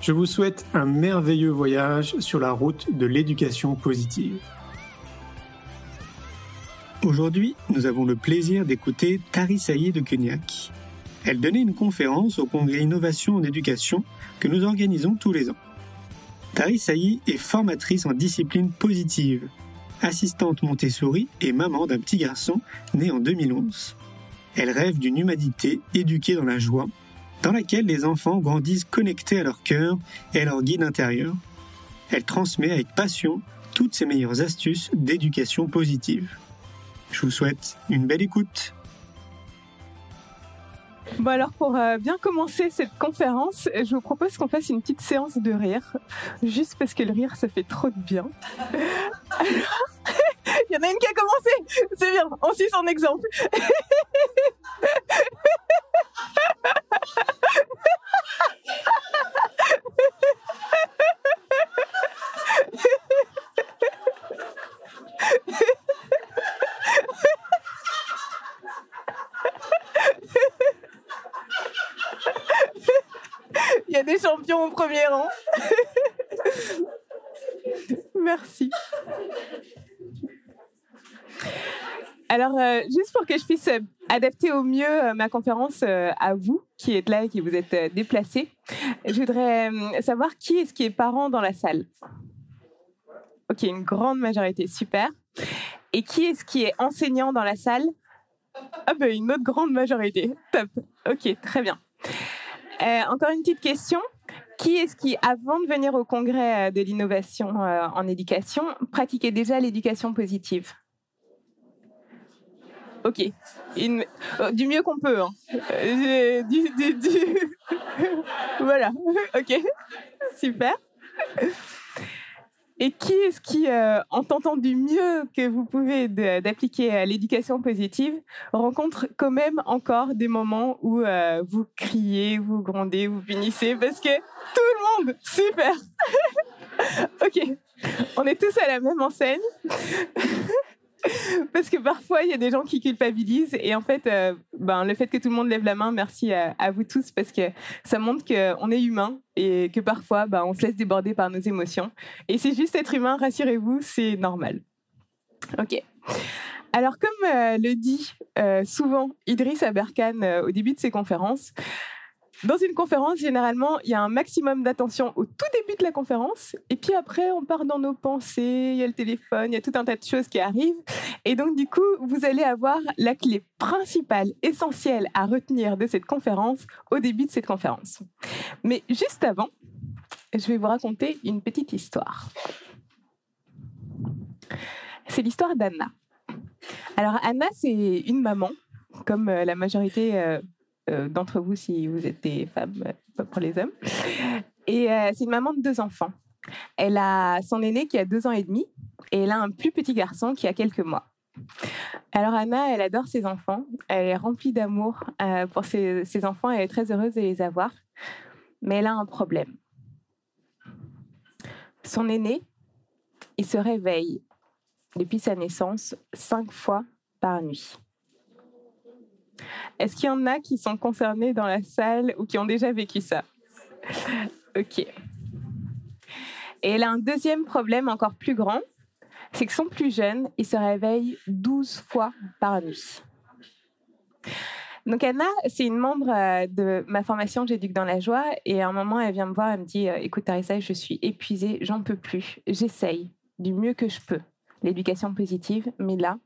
Je vous souhaite un merveilleux voyage sur la route de l'éducation positive. Aujourd'hui, nous avons le plaisir d'écouter Tari Saïd de Cugnac. Elle donnait une conférence au congrès Innovation en éducation que nous organisons tous les ans. Tari Saïd est formatrice en discipline positive, assistante Montessori et maman d'un petit garçon né en 2011. Elle rêve d'une humanité éduquée dans la joie, dans laquelle les enfants grandissent connectés à leur cœur et à leur guide intérieur. Elle transmet avec passion toutes ses meilleures astuces d'éducation positive. Je vous souhaite une belle écoute. Bon alors pour euh, bien commencer cette conférence, je vous propose qu'on fasse une petite séance de rire, juste parce que le rire ça fait trop de bien. il y en a une qui a commencé, c'est bien, on suit son exemple. Il y a des champions au premier rang. Merci. Alors, euh, juste pour que je puisse euh, adapter au mieux euh, ma conférence à vous, qui êtes là et qui vous êtes déplacés, je voudrais savoir qui est-ce qui est parent dans la salle? Ok, une grande majorité, super. Et qui est-ce qui est enseignant dans la salle? Ah ben, une autre grande majorité, top. Ok, très bien. encore une petite question. Qui est-ce qui, avant de venir au congrès de l'innovation en éducation, pratiquait déjà l'éducation positive? Ok. Euh, du mieux qu'on peut. Hein. Euh, voilà. Ok. Super. Et qui est-ce qui, euh, en tentant du mieux que vous pouvez d'appliquer à l'éducation positive, rencontre quand même encore des moments où vous criez, vous grondez, vous punissez parce que tout le monde, super. ok, on est tous à la même enseigne. Parce que parfois, il y a des gens qui culpabilisent. Et en fait, euh, ben, le fait que tout le monde lève la main, merci à, vous tous, parce que ça montre qu'on est humain et que parfois, ben, on se laisse déborder par nos émotions. Et c'est juste être humain, rassurez-vous, c'est normal. OK. Alors, comme euh, le dit euh, souvent Idriss Aberkan au début de ses conférences, dans une conférence, généralement, il y a un maximum d'attention au tout début de la conférence, et puis après, on part dans nos pensées, il y a le téléphone, il y a tout un tas de choses qui arrivent. Et donc, du coup, vous allez avoir la clé principale, essentielle à retenir de cette conférence au début de cette conférence. Mais juste avant, je vais vous raconter une petite histoire. C'est l'histoire d'Anna. Alors, Anna, c'est une maman, comme euh, la majorité euh, d'entre vous si vous êtes des femmes, euh, pas pour les hommes. Et euh, c'est une maman de deux enfants. Elle a son aîné qui a deux ans et demi et elle a un plus petit garçon qui a quelques mois. Alors Anna, elle adore ses enfants, elle est remplie d'amour pour ses, ses, enfants, elle est très heureuse de les avoir, mais elle a un problème. Son aîné, il se réveille depuis sa naissance cinq fois par nuit. Est-ce qu'il y en a qui sont concernés dans la salle ou qui ont déjà vécu ça? Ok. Et elle a un deuxième problème encore plus grand, c'est que son plus jeune, il se réveille 12 fois par nuit. Donc Anna, c'est une membre euh, de ma formation J'éduque dans la joie et à un moment elle vient me voir, elle me dit euh, écoute Tarissa, je suis épuisée, j'en peux plus. J'essaye, du mieux que je peux l'éducation positive, mais là,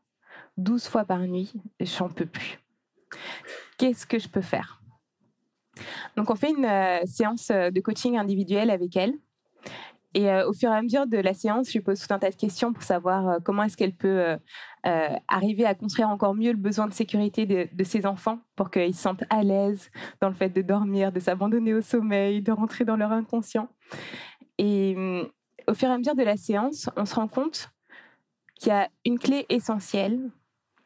12 fois par nuit, j'en peux plus. Qu'est-ce que je peux faire? Donc on fait une euh, séance de coaching individuel avec elle. Et euh, au fur et à mesure de la séance, je lui pose tout un tas de questions pour savoir euh, comment est-ce qu'elle peut arriver à construire encore mieux le besoin de sécurité de, de ses enfants pour qu'ils se sentent à l'aise dans le fait de dormir, de s'abandonner au sommeil, de rentrer dans leur inconscient. Et hum, au fur et à mesure de la séance, on se rend compte qu'il y a une clé essentielle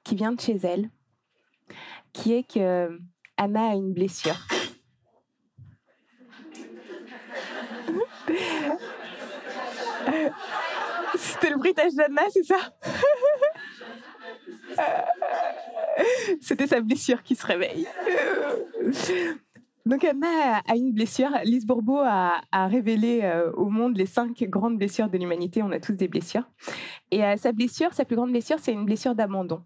qui vient de chez elle, qui est que Anna a une blessure. C'était le bruitage d'Anna, c'est ça? C'était sa blessure qui se réveille. Donc Anna a une blessure. Lise Bourbeau a, révélé euh, au monde les cinq grandes blessures de l'humanité. On a tous des blessures. Et euh, sa blessure, sa plus grande blessure, c'est une blessure d'abandon.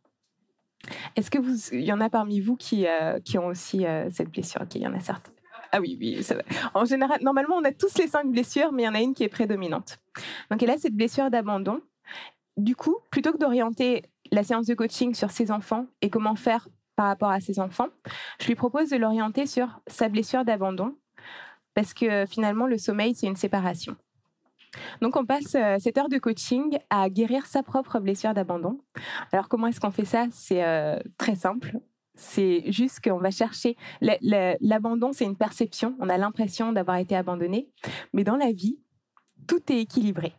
Est-ce que vous, il y en a parmi vous qui, euh, ont aussi cette blessure? Ok, il y en a certains. Ah oui, oui, ça va. En général, normalement, on a tous les cinq blessures, mais il y en a une qui est prédominante. Donc elle a cette blessure d'abandon. Du coup, plutôt que d'orienter la séance de coaching sur ses enfants et comment faire par rapport à ses enfants, je lui propose de l'orienter sur sa blessure d'abandon, parce que finalement, le sommeil, c'est une séparation. Donc, on passe euh, cette heure de coaching à guérir sa propre blessure d'abandon. Alors, comment est-ce qu'on fait ça? C'est euh, très simple. C'est juste qu'on va chercher. L'abandon, c'est une perception. On a l'impression d'avoir été abandonné. Mais dans la vie, tout est équilibré.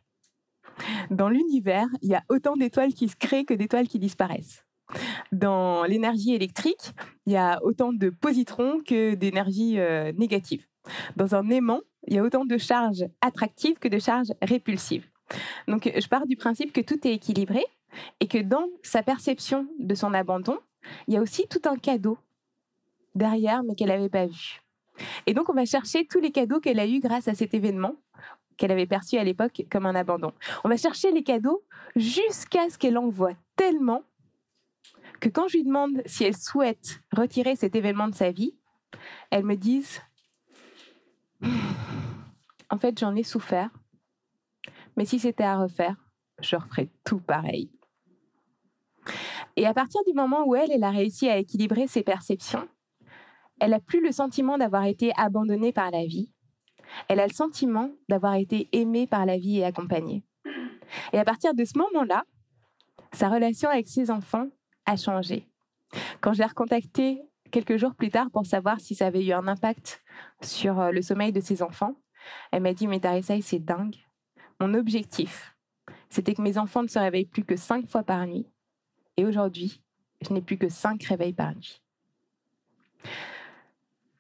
Dans l'univers, il y a autant d'étoiles qui se créent que d'étoiles qui disparaissent. Dans l'énergie électrique, il y a autant de positrons que d'énergie euh, négative. Dans un aimant, il y a autant de charges attractives que de charges répulsives. Donc, je pars du principe que tout est équilibré et que dans sa perception de son abandon, il y a aussi tout un cadeau derrière, mais qu'elle n'avait pas vu. Et donc, on va chercher tous les cadeaux qu'elle a eus grâce à cet événement qu'elle avait perçu à l'époque comme un abandon. On va chercher les cadeaux jusqu'à ce qu'elle en voit tellement que quand je lui demande si elle souhaite retirer cet événement de sa vie, elle me dise En fait, j'en ai souffert, mais si c'était à refaire, je referais tout pareil. Et à partir du moment où elle, elle a réussi à équilibrer ses perceptions, elle n'a plus le sentiment d'avoir été abandonnée par la vie. Elle a le sentiment d'avoir été aimée par la vie et accompagnée. Et à partir de ce moment-là, sa relation avec ses enfants a changé. Quand je l'ai recontactée quelques jours plus tard pour savoir si ça avait eu un impact sur euh, le sommeil de ses enfants, elle m'a dit Mais Tarissa, c'est dingue. Mon objectif, c'était que mes enfants ne se réveillent plus que cinq fois par nuit. Et aujourd'hui, je n'ai plus que cinq réveils par nuit.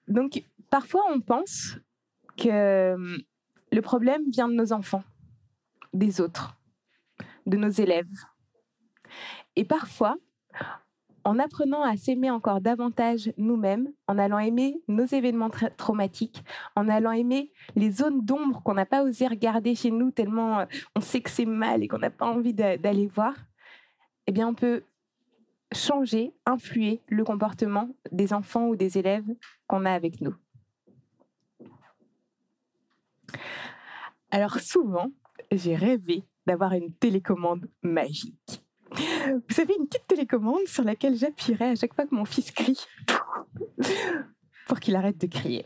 Donc, parfois, on pense que hum, le problème vient de nos enfants, des autres, de nos élèves. Et parfois, en apprenant à s'aimer encore davantage nous-mêmes, en allant aimer nos événements traumatiques, en allant aimer les zones d'ombre qu'on n'a pas osé regarder chez nous tellement euh, on sait que c'est mal et qu'on n'a pas envie d'aller voir, eh bien on peut changer, influer le comportement des enfants ou des élèves qu'on a avec nous. Alors souvent, j'ai rêvé d'avoir une télécommande magique. Vous savez, une petite télécommande sur laquelle j'appuierais à chaque fois que mon fils crie pour qu'il arrête de crier.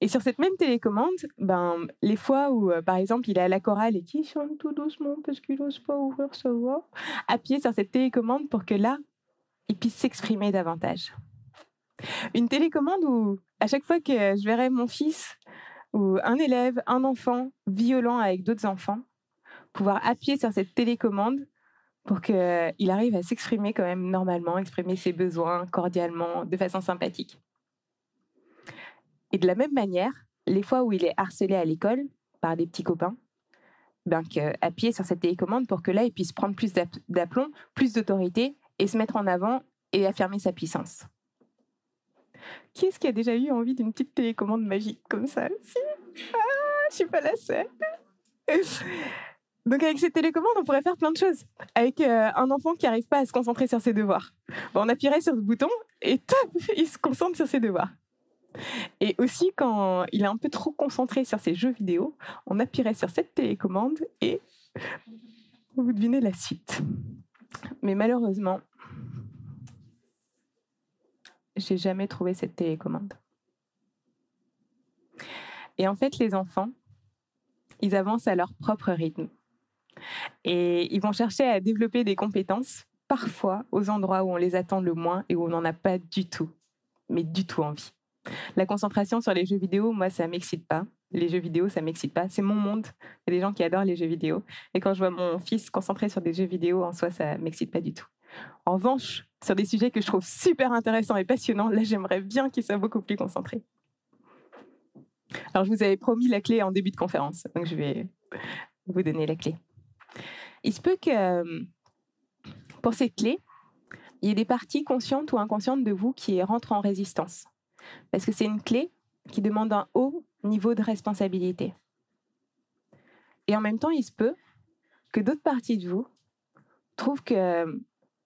Et sur cette même télécommande, ben, les fois où, euh, par exemple, il est à la chorale et qu'il chante tout doucement parce qu'il n'ose pas ouvrir sa voix, appuyer sur cette télécommande pour que là, il puisse s'exprimer davantage. Une télécommande où, à chaque fois que je verrai mon fils ou un élève, un enfant violent avec d'autres enfants, pouvoir appuyer sur cette télécommande pour qu'il arrive à s'exprimer quand même normalement, exprimer ses besoins cordialement, de façon sympathique. Et de la même manière, les fois où il est harcelé à l'école par des petits copains, ben appuyer sur cette télécommande pour que là, il puisse prendre plus d'aplomb, plus d'autorité et se mettre en avant et affirmer sa puissance. Qui est-ce qui a déjà eu envie d'une petite télécommande magique comme ça? Si Ah, je suis pas la seule. Donc avec cette télécommande, on pourrait faire plein de choses. Avec euh, un enfant qui n'arrive pas à se concentrer sur ses devoirs, on appuierait sur ce bouton et top, il se concentre sur ses devoirs. Et aussi quand il est un peu trop concentré sur ses jeux vidéo, on appuierait sur cette télécommande et Vous devinez la suite. Mais malheureusement, j'ai jamais trouvé cette télécommande. Et en fait, les enfants, ils avancent à leur propre rythme. Et ils vont chercher à développer des compétences, parfois aux endroits où on les attend le moins et où on n'en a pas du tout, mais du tout envie. La concentration sur les jeux vidéo, moi, ça m'excite pas. Les jeux vidéo, ça m'excite pas. C'est mon monde. Il y a des gens qui adorent les jeux vidéo. Et quand je vois mon fils concentré sur des jeux vidéo, en soi, ça m'excite pas du tout. En revanche, sur des sujets que je trouve super intéressants et passionnants, là, j'aimerais bien qu'il soit beaucoup plus concentré. Alors, je vous avais promis la clé en début de conférence, donc je vais vous donner la clé. Il se peut que pour cette clé, il y ait des parties conscientes ou inconscientes de vous qui rentrent en résistance. Parce que c'est une clé qui demande un haut niveau de responsabilité. Et en même temps, il se peut que d'autres parties de vous trouvent que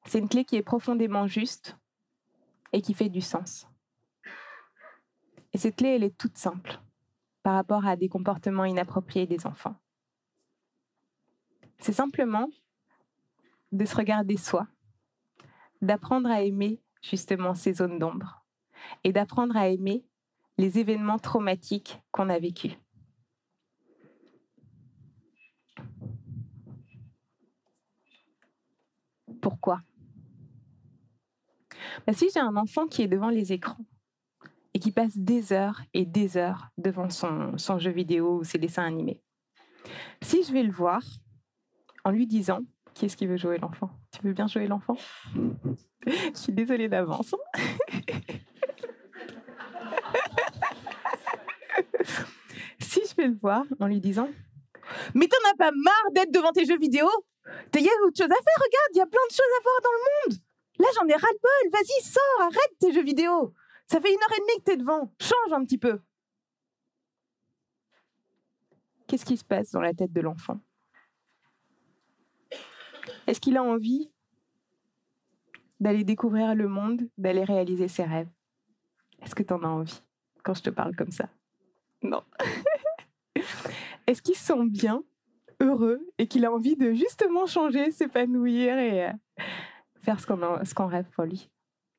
c'est une clé qui est profondément juste et qui fait du sens. Et cette clé, elle est toute simple par rapport à des comportements inappropriés des enfants. C'est simplement de se regarder soi, d'apprendre à aimer justement ces zones d'ombre et d'apprendre à aimer les événements traumatiques qu'on a vécus. Pourquoi? Bah, Si j'ai un enfant qui est devant les écrans et qui passe des heures et des heures devant son, son jeu vidéo ou ses dessins animés, si je vais le voir en lui disant qui est-ce qui veut jouer l'enfant? Tu veux bien jouer l'enfant? Je suis désolée d'avance. si je vais le voir en lui disant Mais t'en as pas marre d'être devant tes jeux vidéo? Il y a autre chose à faire, regarde, il y a plein de choses à voir dans le monde. Là, j'en ai ras-le-bol, vas-y, sors, arrête tes jeux vidéo. Ça fait une heure et demie que t'es devant, change un petit peu. Qu'est-ce qui se passe dans la tête de l'enfant? Est-ce qu'il a envie d'aller découvrir le monde, d'aller réaliser ses rêves? Est-ce que tu en as envie quand je te parle comme ça? Non. Est-ce qu'il se sent bien, heureux, et qu'il a envie de justement changer, s'épanouir et euh, faire ce qu'on rêve pour lui?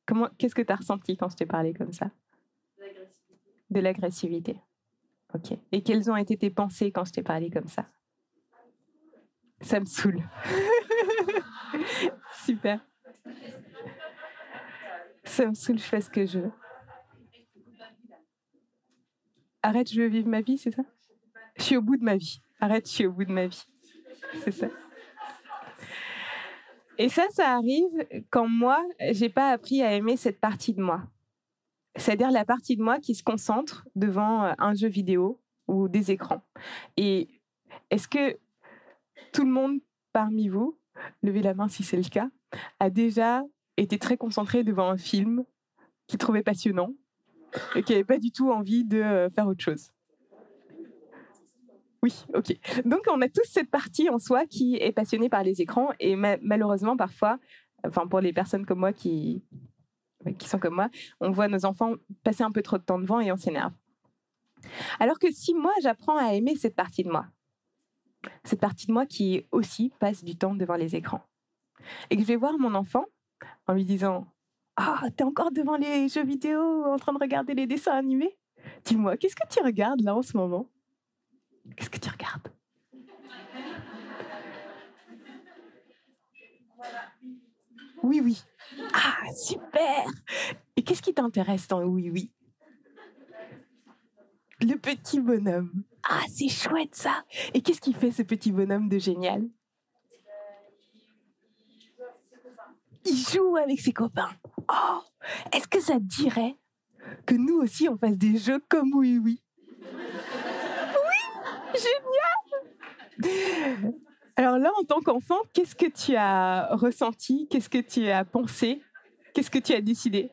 Comment Qu'est-ce que tu as ressenti quand je t'ai parlé comme ça? De l'agressivité. Ok. Et quelles ont été tes pensées quand je t'ai parlé comme ça? Ça me saoule. Super. Ça me saoule, je fais ce que je veux. Arrête, je veux vivre ma vie, c'est ça? Je suis au bout de ma vie. Arrête, je suis au bout de ma vie. C'est ça. Et ça, ça arrive quand moi, j'ai pas appris à aimer cette partie de moi. C'est-à-dire la partie de moi qui se concentre devant euh, un jeu vidéo ou des écrans. Et est-ce que tout le monde parmi vous, levez la main si c'est le cas, a déjà été très concentré devant un film qu'il trouvait passionnant et qui n'avait pas du tout envie de euh, faire autre chose oui, ok. Donc on a tous cette partie en soi qui est passionnée par les écrans et malheureusement parfois, enfin pour les personnes comme moi qui qui sont comme moi, on voit nos enfants passer un peu trop de temps devant et on s'énerve. Alors que si moi j'apprends à aimer cette partie de moi, cette partie de moi qui aussi passe du temps devant les écrans, et que je vais voir mon enfant en lui disant ah, t'es encore devant les jeux vidéo en train de regarder les dessins animés. Dis-moi, qu'est-ce que tu regardes là en ce moment? Qu'est-ce que tu regardes? Oui, oui. Ah, super! Et qu'est-ce qui t'intéresse dans Oui, oui? Le petit bonhomme. Ah, c'est chouette ça. Et qu'est-ce qui fait ce petit bonhomme de génial? Il joue avec ses copains. Oh Est-ce que ça te dirait que nous aussi on fasse des jeux comme Oui, oui Génial! Alors là, en tant qu'enfant, qu'est-ce que tu as ressenti? Qu'est-ce que tu as pensé? Qu'est-ce que tu as décidé?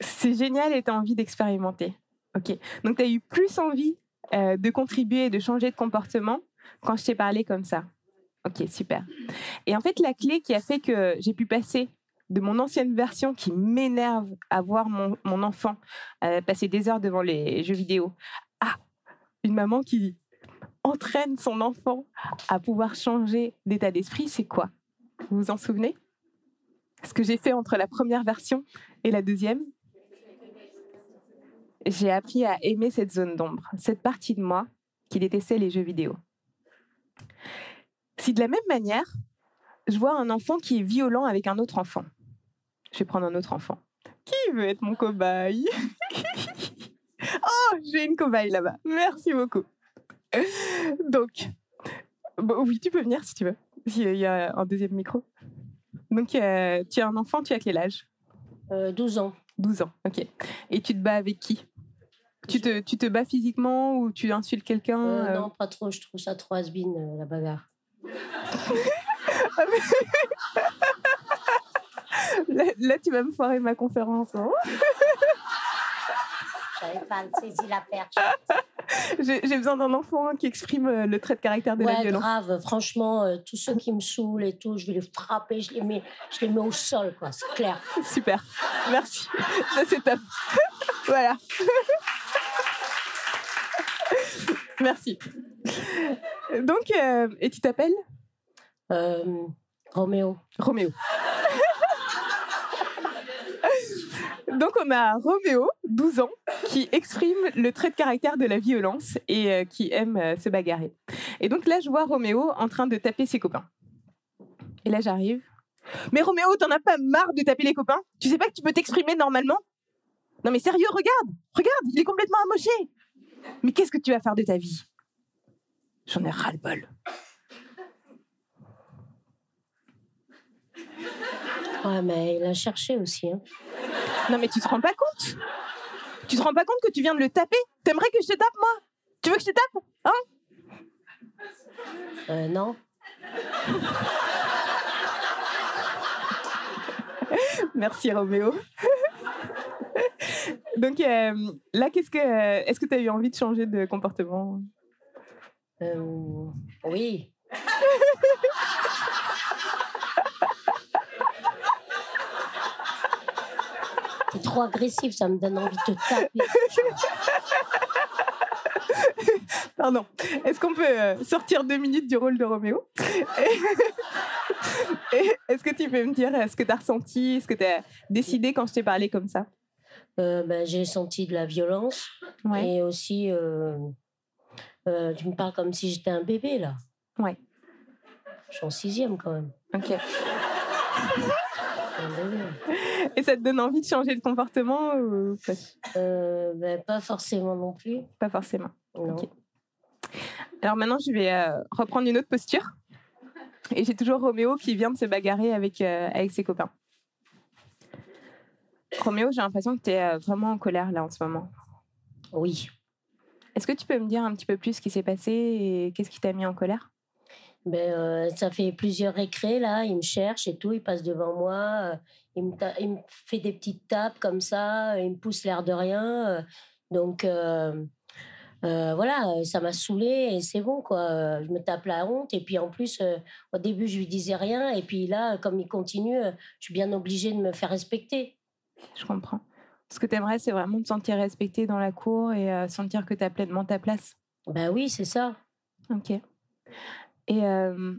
C'est génial et tu as envie d'expérimenter. Ok. Donc tu as eu plus envie euh, de contribuer et de changer de comportement quand je t'ai parlé comme ça. Ok, super. Et en fait, la clé qui a fait que j'ai pu passer de mon ancienne version qui m'énerve à voir mon, enfant euh, passer des heures devant les jeux vidéo. Ah, une maman qui entraîne son enfant à pouvoir changer d'état d'esprit, c'est quoi? Vous vous en souvenez? Ce que j'ai fait entre la première version et la deuxième? J'ai appris à aimer cette zone d'ombre, cette partie de moi qui détestait les jeux vidéo. Si de la même manière, je vois un enfant qui est violent avec un autre enfant, je vais prendre un autre enfant. Qui veut être mon cobaye? Oh, j'ai une cobaye là-bas. Merci beaucoup. Donc, bon, oui, tu peux venir si tu veux. Il y a un deuxième micro. Donc, euh, tu as un enfant, tu as quel âge? Euh, 12 ans. 12 ans, ok. Et tu te bats avec qui? Tu te, tu te bats physiquement ou tu insultes quelqu'un Euh, euh, Non, pas trop. Je trouve ça trop has la bagarre. là, là, tu vas me foirer ma conférence. hein. J'avais pas saisi la perche. J'ai besoin d'un enfant qui exprime euh, le trait de caractère de la Ouais, violence. grave. Franchement, euh, tous ceux qui me saoulent et tout, je vais les frapper, je les mets, je les mets au sol, quoi. C'est clair. Super, merci. Ça, c'est top. voilà. Merci. Donc, euh, et tu t'appelles Euh, Roméo. Roméo. Donc, on a Roméo, 12 ans, qui exprime le trait de caractère de la violence et euh, qui aime euh, se bagarrer. Et donc là, je vois Roméo en train de taper ses copains. Et là, j'arrive. Mais Roméo, t'en as pas marre de taper les copains? Tu sais pas que tu peux t'exprimer normalement? Non mais sérieux, regarde Regarde, il est complètement amoché Mais qu'est-ce que tu vas faire de ta vie? J'en ai ras-le-bol. Ouais, mais il a cherché aussi. Hein. Non mais tu te rends pas compte? Tu te rends pas compte que tu viens de le taper? T'aimerais que je te tape, moi? Tu veux que je te tape? Hein? Euh, non. Merci Roméo. Donc euh, là, qu'est-ce que, est-ce que tu as eu envie de changer de comportement? Euh, oui. T'es trop agressif, ça me donne envie de te taper. Pardon. Est-ce qu'on peut euh, sortir deux minutes du rôle de Roméo? Est-ce que tu peux me dire ce que tu as ressenti, ce que tu as décidé quand je t'ai parlé comme ça? Ben, j'ai senti de la violence Ouais. et aussi, euh, euh, tu me parles comme si j'étais un bébé là. Ouais. Je suis en sixième quand même. Ok. Et ça te donne envie de changer de comportement ou pas, Euh, ben, pas forcément non plus. pas forcément Non. Ok. Alors maintenant, je vais euh, reprendre une autre posture. Et j'ai toujours Roméo qui vient de se bagarrer avec, euh, avec ses copains. Roméo, j'ai l'impression que tu es vraiment en colère là en ce moment. Oui. Est-ce que tu peux me dire un petit peu plus ce qui s'est passé et qu'est-ce qui t'a mis en colère? Ben, euh, ça fait plusieurs récrés là, il me cherche et tout, il passe devant moi, euh, il, me ta- il me fait des petites tapes comme ça, il me pousse l'air de rien. euh, donc euh, euh, voilà, euh, ça m'a saoulé et c'est bon quoi. euh, Je me tape la honte et puis en plus, euh, au début je lui disais rien et puis là, comme il continue, euh, je suis bien obligée de me faire respecter. Je comprends. Ce que tu aimerais, c'est vraiment te sentir respecté dans la cour et euh, sentir que tu as pleinement ta place. Ben oui, c'est ça. Ok. Et euh,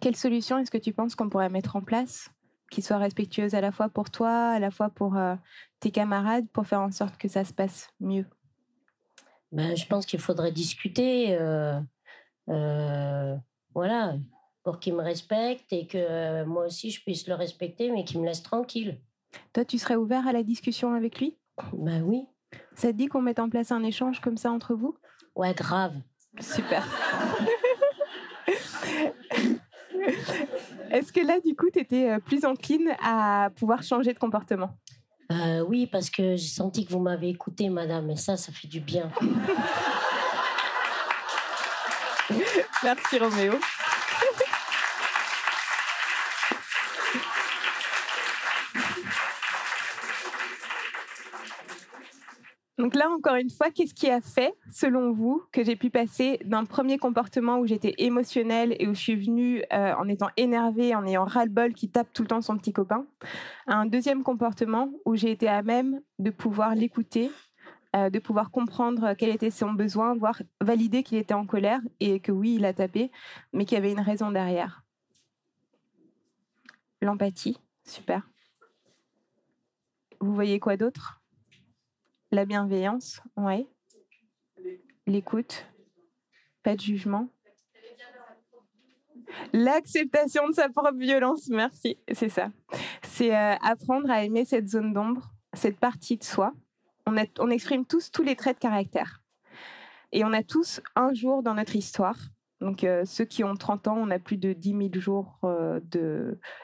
quelle solution est-ce que tu penses qu'on pourrait mettre en place qui soit respectueuse à la fois pour toi, à la fois pour euh, tes camarades, pour faire en sorte que ça se passe mieux? Ben, je pense qu'il faudrait discuter, euh, voilà, pour qu'il me respecte et que moi aussi je puisse le respecter, mais qu'il me laisse tranquille. Toi, tu serais ouvert à la discussion avec lui? Ben oui, Ça te dit qu'on mette en place un échange comme ça entre vous? Ouais, grave. Super. Est-ce que là, du coup, tu étais plus encline à pouvoir changer de comportement? Euh, oui, parce que j'ai senti que vous m'avez écouté, madame, et ça, ça fait du bien. Merci Roméo. Donc là, encore une fois, qu'est-ce qui a fait, selon vous, que j'ai pu passer d'un premier comportement où j'étais émotionnelle et où je suis venue euh, en étant énervée, en ayant ras-le-bol qui tape tout le temps son petit copain, à un deuxième comportement où j'ai été à même de pouvoir l'écouter, euh, de pouvoir comprendre quel était son besoin, voire valider qu'il était en colère et que oui, il a tapé, mais qu'il y avait une raison derrière. L'empathie, super. Vous voyez quoi d'autre? La bienveillance, oui. L'écoute, pas de jugement. L'acceptation de sa propre violence, merci, c'est ça. C'est euh, apprendre à aimer cette zone d'ombre, cette partie de soi. On, on exprime tous tous les traits de caractère. Et on a tous un jour dans notre histoire donc, euh, ceux qui ont 30 ans, on a plus de 10 000 jours euh,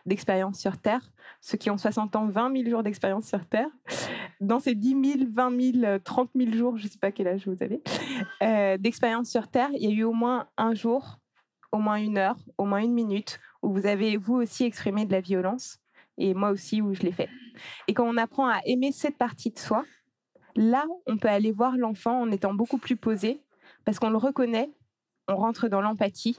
d'expérience sur Terre. Ceux qui ont 60 ans, 20 000 jours d'expérience sur Terre. Dans ces 10 000, 20 000, 30 000 jours, je ne sais pas quel âge vous avez, euh, d'expérience sur Terre, il y a eu au moins un jour, au moins une heure, au moins une minute, où vous avez vous aussi exprimé de la violence, et moi aussi où je l'ai fait. Et quand on apprend à aimer cette partie de soi, là, on peut aller voir l'enfant en étant beaucoup plus posé, parce qu'on le reconnaît on rentre dans l'empathie.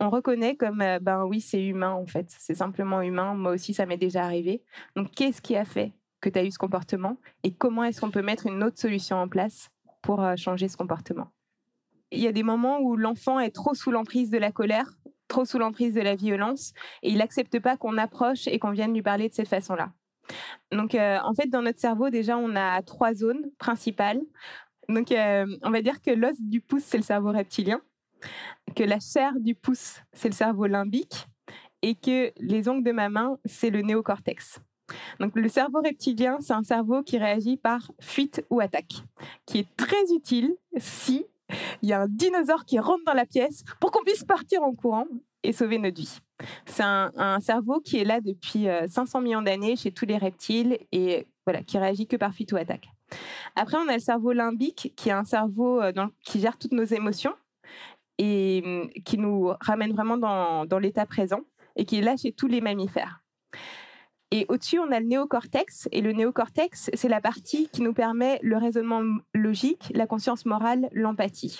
On reconnaît comme, euh, ben oui, c'est humain en fait. C'est simplement humain. Moi aussi, ça m'est déjà arrivé. Donc, qu'est-ce qui a fait que tu as eu ce comportement et comment est-ce qu'on peut mettre une autre solution en place pour euh, changer ce comportement? Il y a des moments où l'enfant est trop sous l'emprise de la colère, trop sous l'emprise de la violence et il n'accepte pas qu'on approche et qu'on vienne lui parler de cette façon-là. Donc, euh, en fait, dans notre cerveau, déjà, on a trois zones principales. Donc, on va dire que l'os du pouce, c'est le cerveau reptilien que la chair du pouce, c'est le cerveau limbique et que les ongles de ma main, c'est le néocortex. Donc le cerveau reptilien, c'est un cerveau qui réagit par fuite ou attaque, qui est très utile si il y a un dinosaure qui rentre dans la pièce pour qu'on puisse partir en courant et sauver notre vie. C'est un, cerveau qui est là depuis 500 euh, millions d'années chez tous les reptiles et voilà, qui réagit que par fuite ou attaque. Après, on a le cerveau limbique, qui est un cerveau euh, qui gère toutes nos émotions et mmh, qui nous ramène vraiment dans, l'état présent et qui est là chez tous les mammifères. Et au-dessus, on a le néocortex. Et le néocortex, c'est la partie qui nous permet le raisonnement logique, la conscience morale, l'empathie.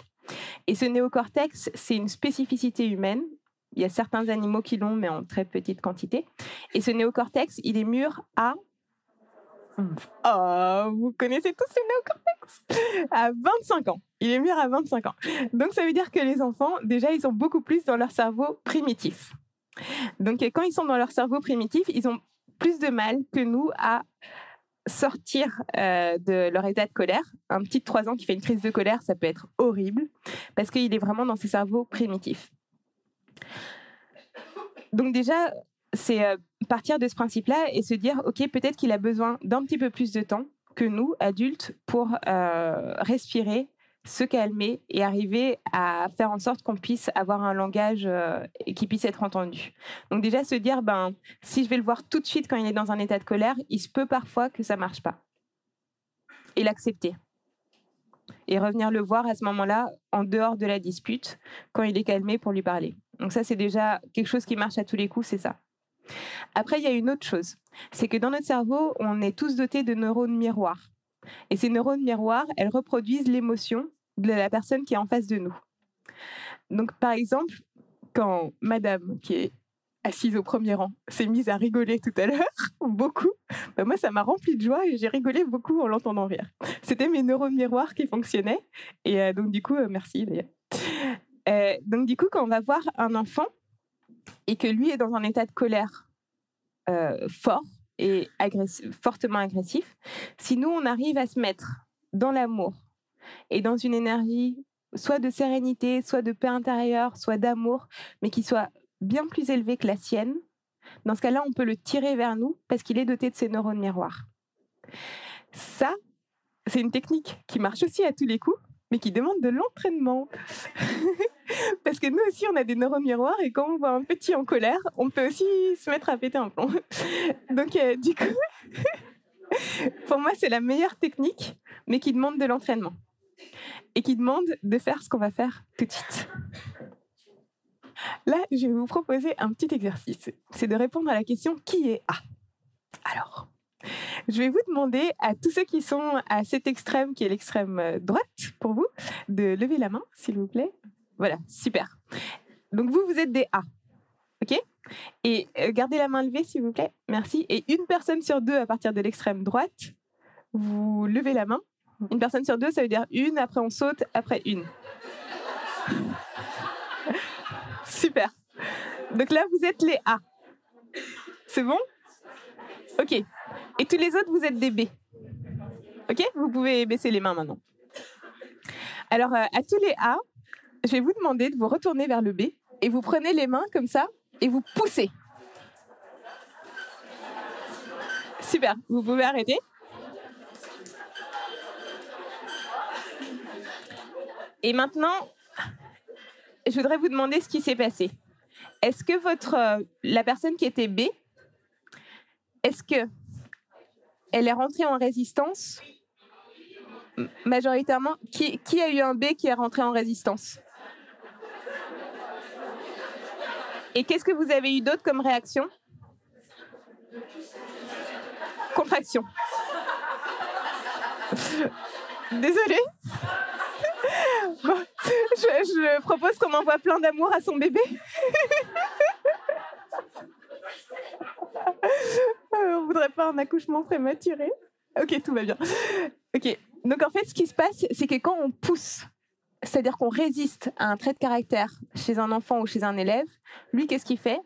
Et ce néocortex, c'est une spécificité humaine. Il y a certains animaux qui l'ont, mais en très petite quantité. Et ce néocortex, il est mûr à Oh, vous connaissez tous le néocortex? À 25 ans. Il est mûr à 25 ans. Donc ça veut dire que les enfants, déjà, ils sont beaucoup plus dans leur cerveau primitif. Donc quand ils sont dans leur cerveau primitif, ils ont plus de mal que nous à sortir euh, de leur état de colère. Un petit de 3 ans qui fait une crise de colère, ça peut être horrible parce qu'il est vraiment dans ses cerveaux primitifs. Donc déjà, c'est euh, partir de ce principe-là et se dire, OK, peut-être qu'il a besoin d'un petit peu plus de temps que nous, adultes, pour euh, respirer, se calmer et arriver à faire en sorte qu'on puisse avoir un langage euh, qui puisse être entendu. Donc déjà se dire, ben, si je vais le voir tout de suite quand il est dans un état de colère, il se peut parfois que ça marche pas. Et l'accepter. Et revenir le voir à ce moment-là, en dehors de la dispute, quand il est calmé pour lui parler. Donc ça, c'est déjà quelque chose qui marche à tous les coups, c'est ça. Après, il y a une autre chose. C'est que dans notre cerveau, on est tous dotés de neurones miroirs. Et ces neurones miroirs, elles reproduisent l'émotion de la personne qui est en face de nous. Donc, par exemple, quand madame, qui est assise au premier rang, s'est mise à rigoler tout à l'heure, beaucoup, bah, moi, ça m'a rempli de joie et j'ai rigolé beaucoup en l'entendant rire. C'était mes neurones miroirs qui fonctionnaient. Et euh, donc, du coup, euh, merci d'ailleurs. Euh, donc, du coup, quand on va voir un enfant, et que lui est dans un état de colère fort et fortement agressif, si nous, on arrive à se mettre dans l'amour et dans une énergie soit de sérénité, soit de paix intérieure, soit d'amour, mais qui soit bien plus élevée que la sienne, dans ce cas-là, on peut le tirer vers nous parce qu'il est doté de ses neurones miroirs. Ça, c'est une technique qui marche aussi à tous les coups, mais qui demande de l'entraînement. Parce que nous aussi, on a des neuromiroirs et quand on voit un petit en colère, on peut aussi se mettre à péter un plomb. Donc, euh, du coup, pour moi, c'est la meilleure technique, mais qui demande de l'entraînement. Et qui demande de faire ce qu'on va faire tout de suite. Là, je vais vous proposer un petit exercice. C'est de répondre à la question qui est A? Alors, je vais vous demander à tous ceux qui sont à cet extrême, qui est l'extrême euh, droite pour vous, de lever la main, s'il vous plaît. Voilà, super. Donc vous, vous êtes des A. OK? Et euh, gardez la main levée, s'il vous plaît. Merci. Et une personne sur deux à partir de l'extrême droite, vous levez la main. Une personne sur deux, ça veut dire une, après on saute, après une. Super. Donc là, vous êtes les A. C'est bon? Ok. Et tous les autres, vous êtes des B. Ok? Vous pouvez baisser les mains maintenant. Alors, euh, à tous les A, je vais vous demander de vous retourner vers le B et vous prenez les mains comme ça et vous poussez. Super. Vous pouvez arrêter. Et maintenant, je voudrais vous demander ce qui s'est passé. Est-ce que votre, euh, la personne qui était B, est-ce que elle est rentrée en résistance? Majoritairement qui, qui a eu un B qui est rentré en résistance? Et qu'est-ce que vous avez eu d'autre comme réaction? Contraction. Désolée. Je, propose qu'on envoie plein d'amour à son bébé. On voudrait pas un accouchement prématuré. Ok, tout va bien. Ok, donc en fait, ce qui se passe, c'est que quand on pousse, c'est-à-dire qu'on résiste à un trait de caractère chez un enfant ou chez un élève, lui, qu'est-ce qu'il fait?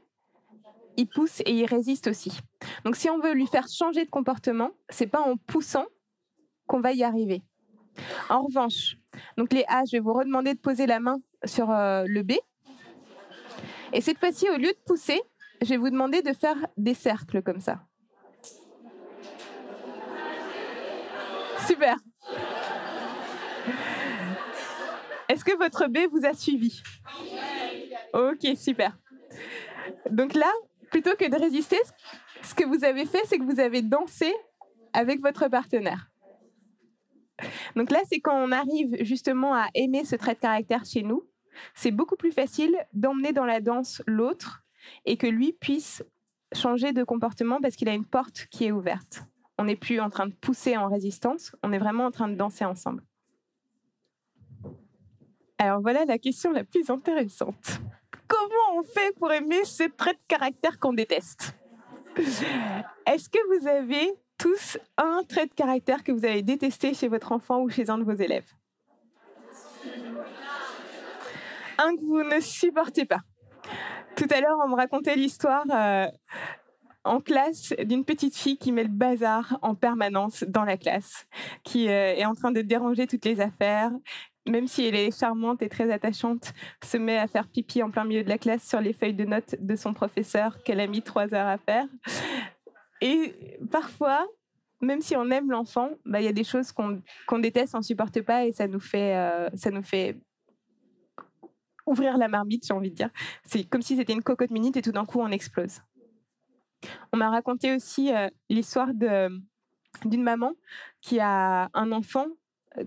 Il pousse et il résiste aussi. Donc si on veut lui faire changer de comportement, c'est pas en poussant qu'on va y arriver. En revanche, donc les A, je vais vous redemander de poser la main sur euh, le B. Et cette fois-ci, au lieu de pousser, je vais vous demander de faire des cercles comme ça. Super. Est-ce que votre B vous a suivi? Ok, super. Donc là, plutôt que de résister, ce que vous avez fait, c'est que vous avez dansé avec votre partenaire. Donc là, c'est quand on arrive justement à aimer ce trait de caractère chez nous, c'est beaucoup plus facile d'emmener dans la danse l'autre et que lui puisse changer de comportement parce qu'il a une porte qui est ouverte. On n'est plus en train de pousser en résistance, on est vraiment en train de danser ensemble. Alors voilà la question la plus intéressante. Comment on fait pour aimer ce trait de caractère qu'on déteste? Est-ce que vous avez tous un trait de caractère que vous avez détesté chez votre enfant ou chez un de vos élèves Un que vous ne supportez pas. Tout à l'heure, on me racontait l'histoire euh, en classe d'une petite fille qui met le bazar en permanence dans la classe, qui euh, est en train de déranger toutes les affaires, même si elle est charmante et très attachante, se met à faire pipi en plein milieu de la classe sur les feuilles de notes de son professeur qu'elle a mis trois heures à faire. Et parfois, même si on aime l'enfant, bah, il y a des choses qu'on déteste, on ne supporte pas et ça nous fait, euh, ça nous fait ouvrir la marmite, j'ai envie de dire. C'est comme si c'était une cocotte minute et tout d'un coup on explose. On m'a raconté aussi euh, l'histoire d'une maman qui a un enfant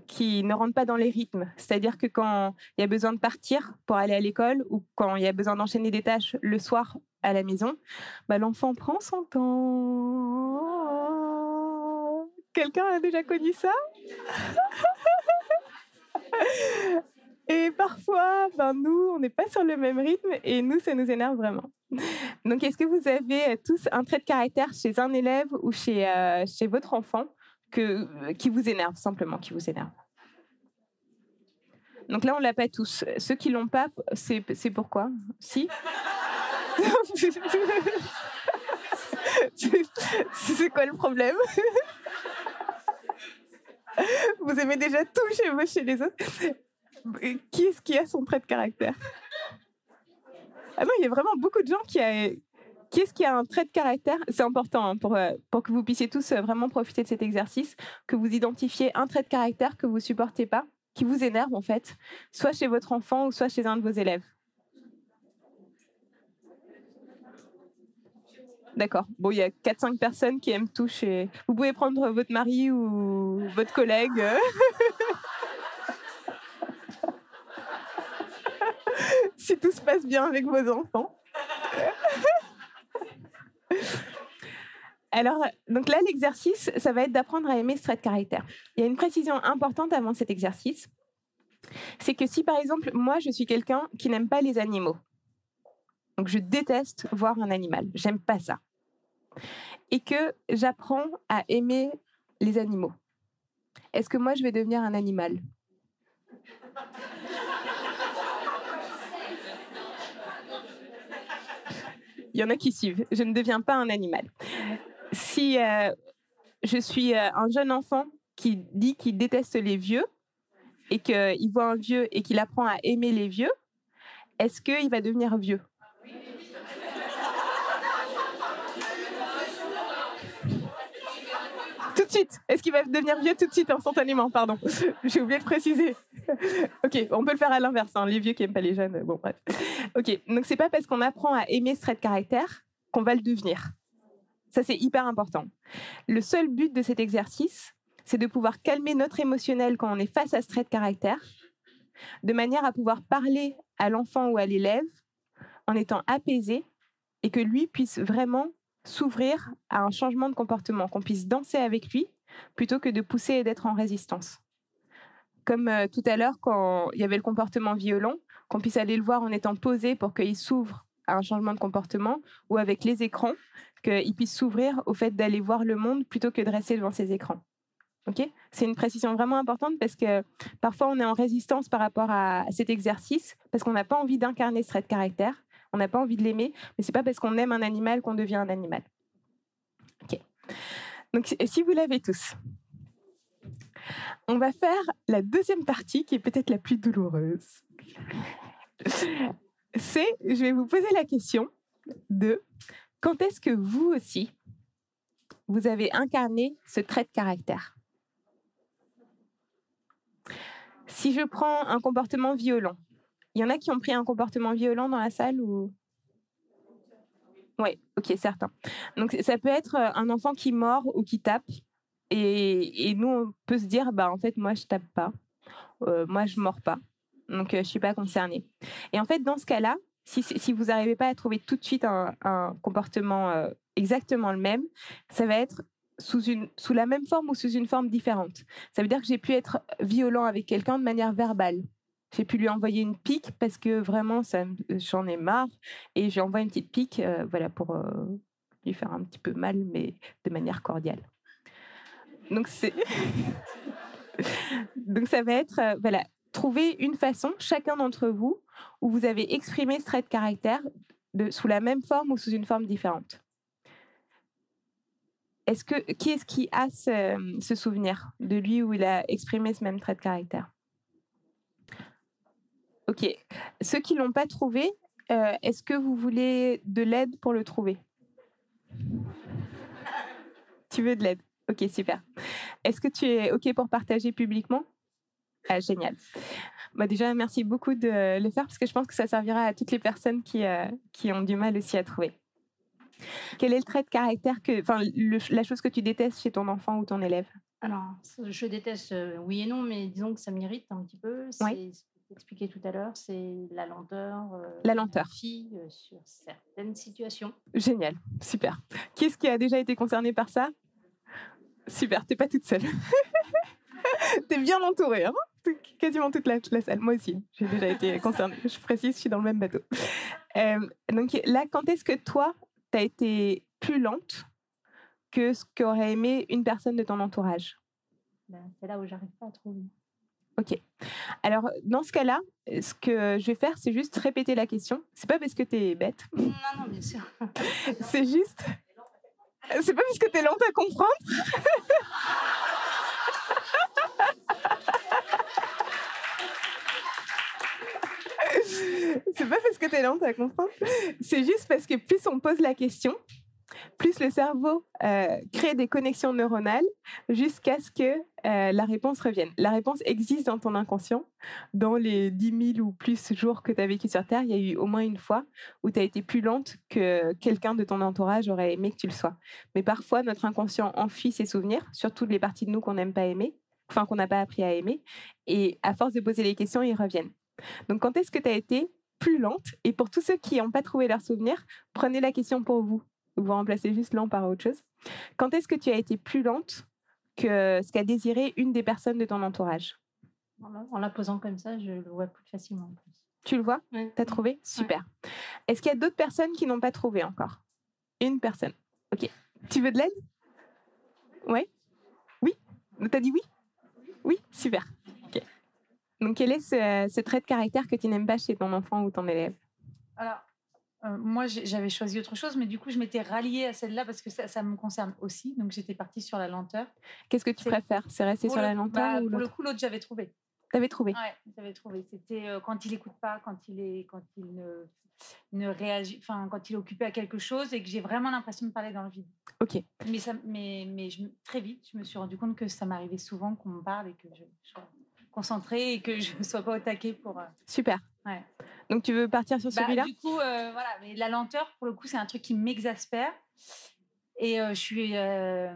qui ne rentre pas dans les rythmes. C'est-à-dire que quand il y a besoin de partir pour aller à l'école ou quand il y a besoin d'enchaîner des tâches le soir à la maison, bah, l'enfant prend son temps. Quelqu'un a déjà connu ça? Et parfois, ben nous, on n'est pas sur le même rythme et nous, ça nous énerve vraiment. Donc, est-ce que vous avez tous un trait de caractère chez un élève ou chez, euh, chez votre enfant? Qui vous énerve, simplement, qui vous énerve. Donc là, on l'a pas tous. Ceux qui l'ont pas, c'est pourquoi? Si? C'est quoi le problème? Vous aimez déjà tout chez vous, chez les autres? Qui est-ce qui a son trait de caractère? Ah non, il y a vraiment beaucoup de gens qui a. Qui est-ce qui a un trait de caractère? C'est important hein, pour, euh, pour que vous puissiez tous euh, vraiment profiter de cet exercice, que vous identifiez un trait de caractère que vous supportez pas, qui vous énerve en fait, soit chez votre enfant ou soit chez un de vos élèves. D'accord. Bon, il y a 4-5 personnes qui aiment tout chez... Vous pouvez prendre votre mari ou votre collègue. si tout se passe bien avec vos enfants. Alors, donc là, l'exercice, ça va être d'apprendre à aimer ce trait de caractère. Il y a une précision importante avant cet exercice. C'est que si, par exemple, moi, je suis quelqu'un qui n'aime pas les animaux, donc je déteste voir un animal, j'aime pas ça, et que j'apprends à aimer les animaux, Est-ce que moi, je vais devenir un animal? Il y en a qui suivent. Je ne deviens pas un animal. Si euh, je suis euh, un jeune enfant qui dit qu'il déteste les vieux et qu'il voit un vieux et qu'il apprend à aimer les vieux, est-ce qu'il va devenir vieux? Tout de suite. Est-ce qu'il va devenir vieux tout de suite, instantanément? Pardon. J'ai oublié de préciser. ok, on peut le faire à l'inverse. hein, Les vieux qui n'aiment pas les jeunes. Bon, bref. Ok, donc c'est pas parce qu'on apprend à aimer ce trait de caractère qu'on va le devenir. Ça, c'est hyper important. Le seul but de cet exercice, c'est de pouvoir calmer notre émotionnel quand on est face à ce trait de caractère, de manière à pouvoir parler à l'enfant ou à l'élève en étant apaisé et que lui puisse vraiment s'ouvrir à un changement de comportement, qu'on puisse danser avec lui plutôt que de pousser et d'être en résistance. Comme euh, tout à l'heure, quand il y avait le comportement violent, qu'on puisse aller le voir en étant posé pour qu'il s'ouvre un changement de comportement, ou avec les écrans, qu'il puisse s'ouvrir au fait d'aller voir le monde plutôt que de rester devant ses écrans. Ok? C'est une précision vraiment importante parce que parfois on est en résistance par rapport à cet exercice parce qu'on n'a pas envie d'incarner ce trait de caractère, on n'a pas envie de l'aimer, mais c'est pas parce qu'on aime un animal qu'on devient un animal. Ok? Donc si vous l'avez tous, on va faire la deuxième partie qui est peut-être la plus douloureuse. C'est, je vais vous poser la question de quand est-ce que vous aussi, vous avez incarné ce trait de caractère? Si je prends un comportement violent, il y en a qui ont pris un comportement violent dans la salle ou? Oui, ok, certain. Donc ça peut être euh, un enfant qui mord ou qui tape. Et, et nous, on peut se dire, bah en fait, moi, je tape pas. Euh, moi, je mords pas. Donc, euh, je suis pas concernée. Et en fait, dans ce cas-là, si, si vous n'arrivez pas à trouver tout de suite un, comportement euh, exactement le même, ça va être sous, une, sous la même forme ou sous une forme différente. Ça veut dire que j'ai pu être violent avec quelqu'un de manière verbale. J'ai pu lui envoyer une pique parce que vraiment, j'en ai marre. Et j'ai envoyé une petite pique euh, voilà, pour lui faire un petit peu mal, mais de manière cordiale. Donc. Donc ça va être, voilà, trouver une façon, chacun d'entre vous, où vous avez exprimé ce trait de caractère sous la même forme ou sous une forme différente. Est-ce que qui est-ce qui a ce, ce souvenir de lui où il a exprimé ce même trait de caractère? Ok. Ceux qui l'ont pas trouvé, euh, est-ce que vous voulez de l'aide pour le trouver? Tu veux de l'aide? Ok, super. Est-ce que tu es ok pour partager publiquement? Ah, génial. Bah déjà, merci beaucoup de le faire parce que je pense que ça servira à toutes les personnes qui, euh, qui ont du mal aussi à trouver. Quel est le trait de caractère que, enfin, la chose que tu détestes chez ton enfant ou ton élève? Alors, je déteste euh, oui et non, mais disons que ça m'irrite un petit peu. C'est Ouais. ce que tu expliquais tout à l'heure, c'est la lenteur. euh, La lenteur. fille euh, sur certaines situations. Génial, super. Qui est-ce qui a déjà été concerné par ça? Super, t'es pas toute seule. t'es bien entourée, hein quasiment toute la, la salle. Moi aussi, j'ai déjà été concernée. Je précise, je suis dans le même bateau. Euh, donc là, quand est-ce que toi, t'as été plus lente que ce qu'aurait aimé une personne de ton entourage? Ben, c'est là où j'arrive pas à trouver. Ok. Alors, dans ce cas-là, ce que je vais faire, c'est juste répéter la question. C'est pas parce que t'es bête, Non, non, bien sûr. c'est juste. C'est pas parce que t'es lente à comprendre. C'est pas parce que t'es lente à comprendre. C'est juste parce que plus on pose la question, plus le cerveau euh, crée des connexions neuronales jusqu'à ce que euh, la réponse revienne. La réponse existe dans ton inconscient. Dans les 10 000 ou plus jours que tu as vécu sur Terre, il y a eu au moins une fois où tu as été plus lente que quelqu'un de ton entourage aurait aimé que tu le sois. Mais parfois, notre inconscient enfuit ses souvenirs, surtout les parties de nous qu'on n'aime pas aimer, enfin qu'on n'a pas appris à aimer. Et à force de poser les questions, ils reviennent. Donc, quand est-ce que tu as été plus lente? Et pour tous ceux qui n'ont pas trouvé leurs souvenirs, prenez la question pour vous. Vous remplacez juste lent par autre chose. Quand est-ce que tu as été plus lente que ce qu'a désiré une des personnes de ton entourage? En la- posant comme ça, je le vois plus facilement. Tu le vois? Ouais. T'as trouvé? Super. Est-ce qu'il y a d'autres personnes qui n'ont pas trouvé encore? Une personne. Ok. Tu veux de l'aide? Oui Oui? T'as dit oui? Oui, super. Donc, quel est ce, ce trait de caractère que tu n'aimes pas chez ton enfant ou ton élève? Alors, euh, moi, j'avais choisi autre chose, mais du coup, je m'étais ralliée à celle-là parce que ça, ça me concerne aussi. Donc, j'étais partie sur la lenteur. Qu'est-ce que tu préfères? C'est rester sur le- la lenteur bah, ou Pour le coup, l'autre, j'avais trouvé. T'avais trouvé Ouais, j'avais trouvé. C'était euh, quand il écoute pas, quand il est, quand il ne, ne réagit, enfin, quand il est occupé à quelque chose et que j'ai vraiment l'impression de parler dans le vide. Ok. Mais ça, mais, mais je, me- très vite, je me suis rendu compte que ça m'arrivait souvent qu'on me parle et que je, concentrée et que je ne sois pas au taquet pour. euh, Super. ouais. Donc, tu veux partir sur Bah, celui-là? du coup, euh, voilà. Mais la lenteur, pour le coup, c'est un truc qui m'exaspère et euh, je suis, euh,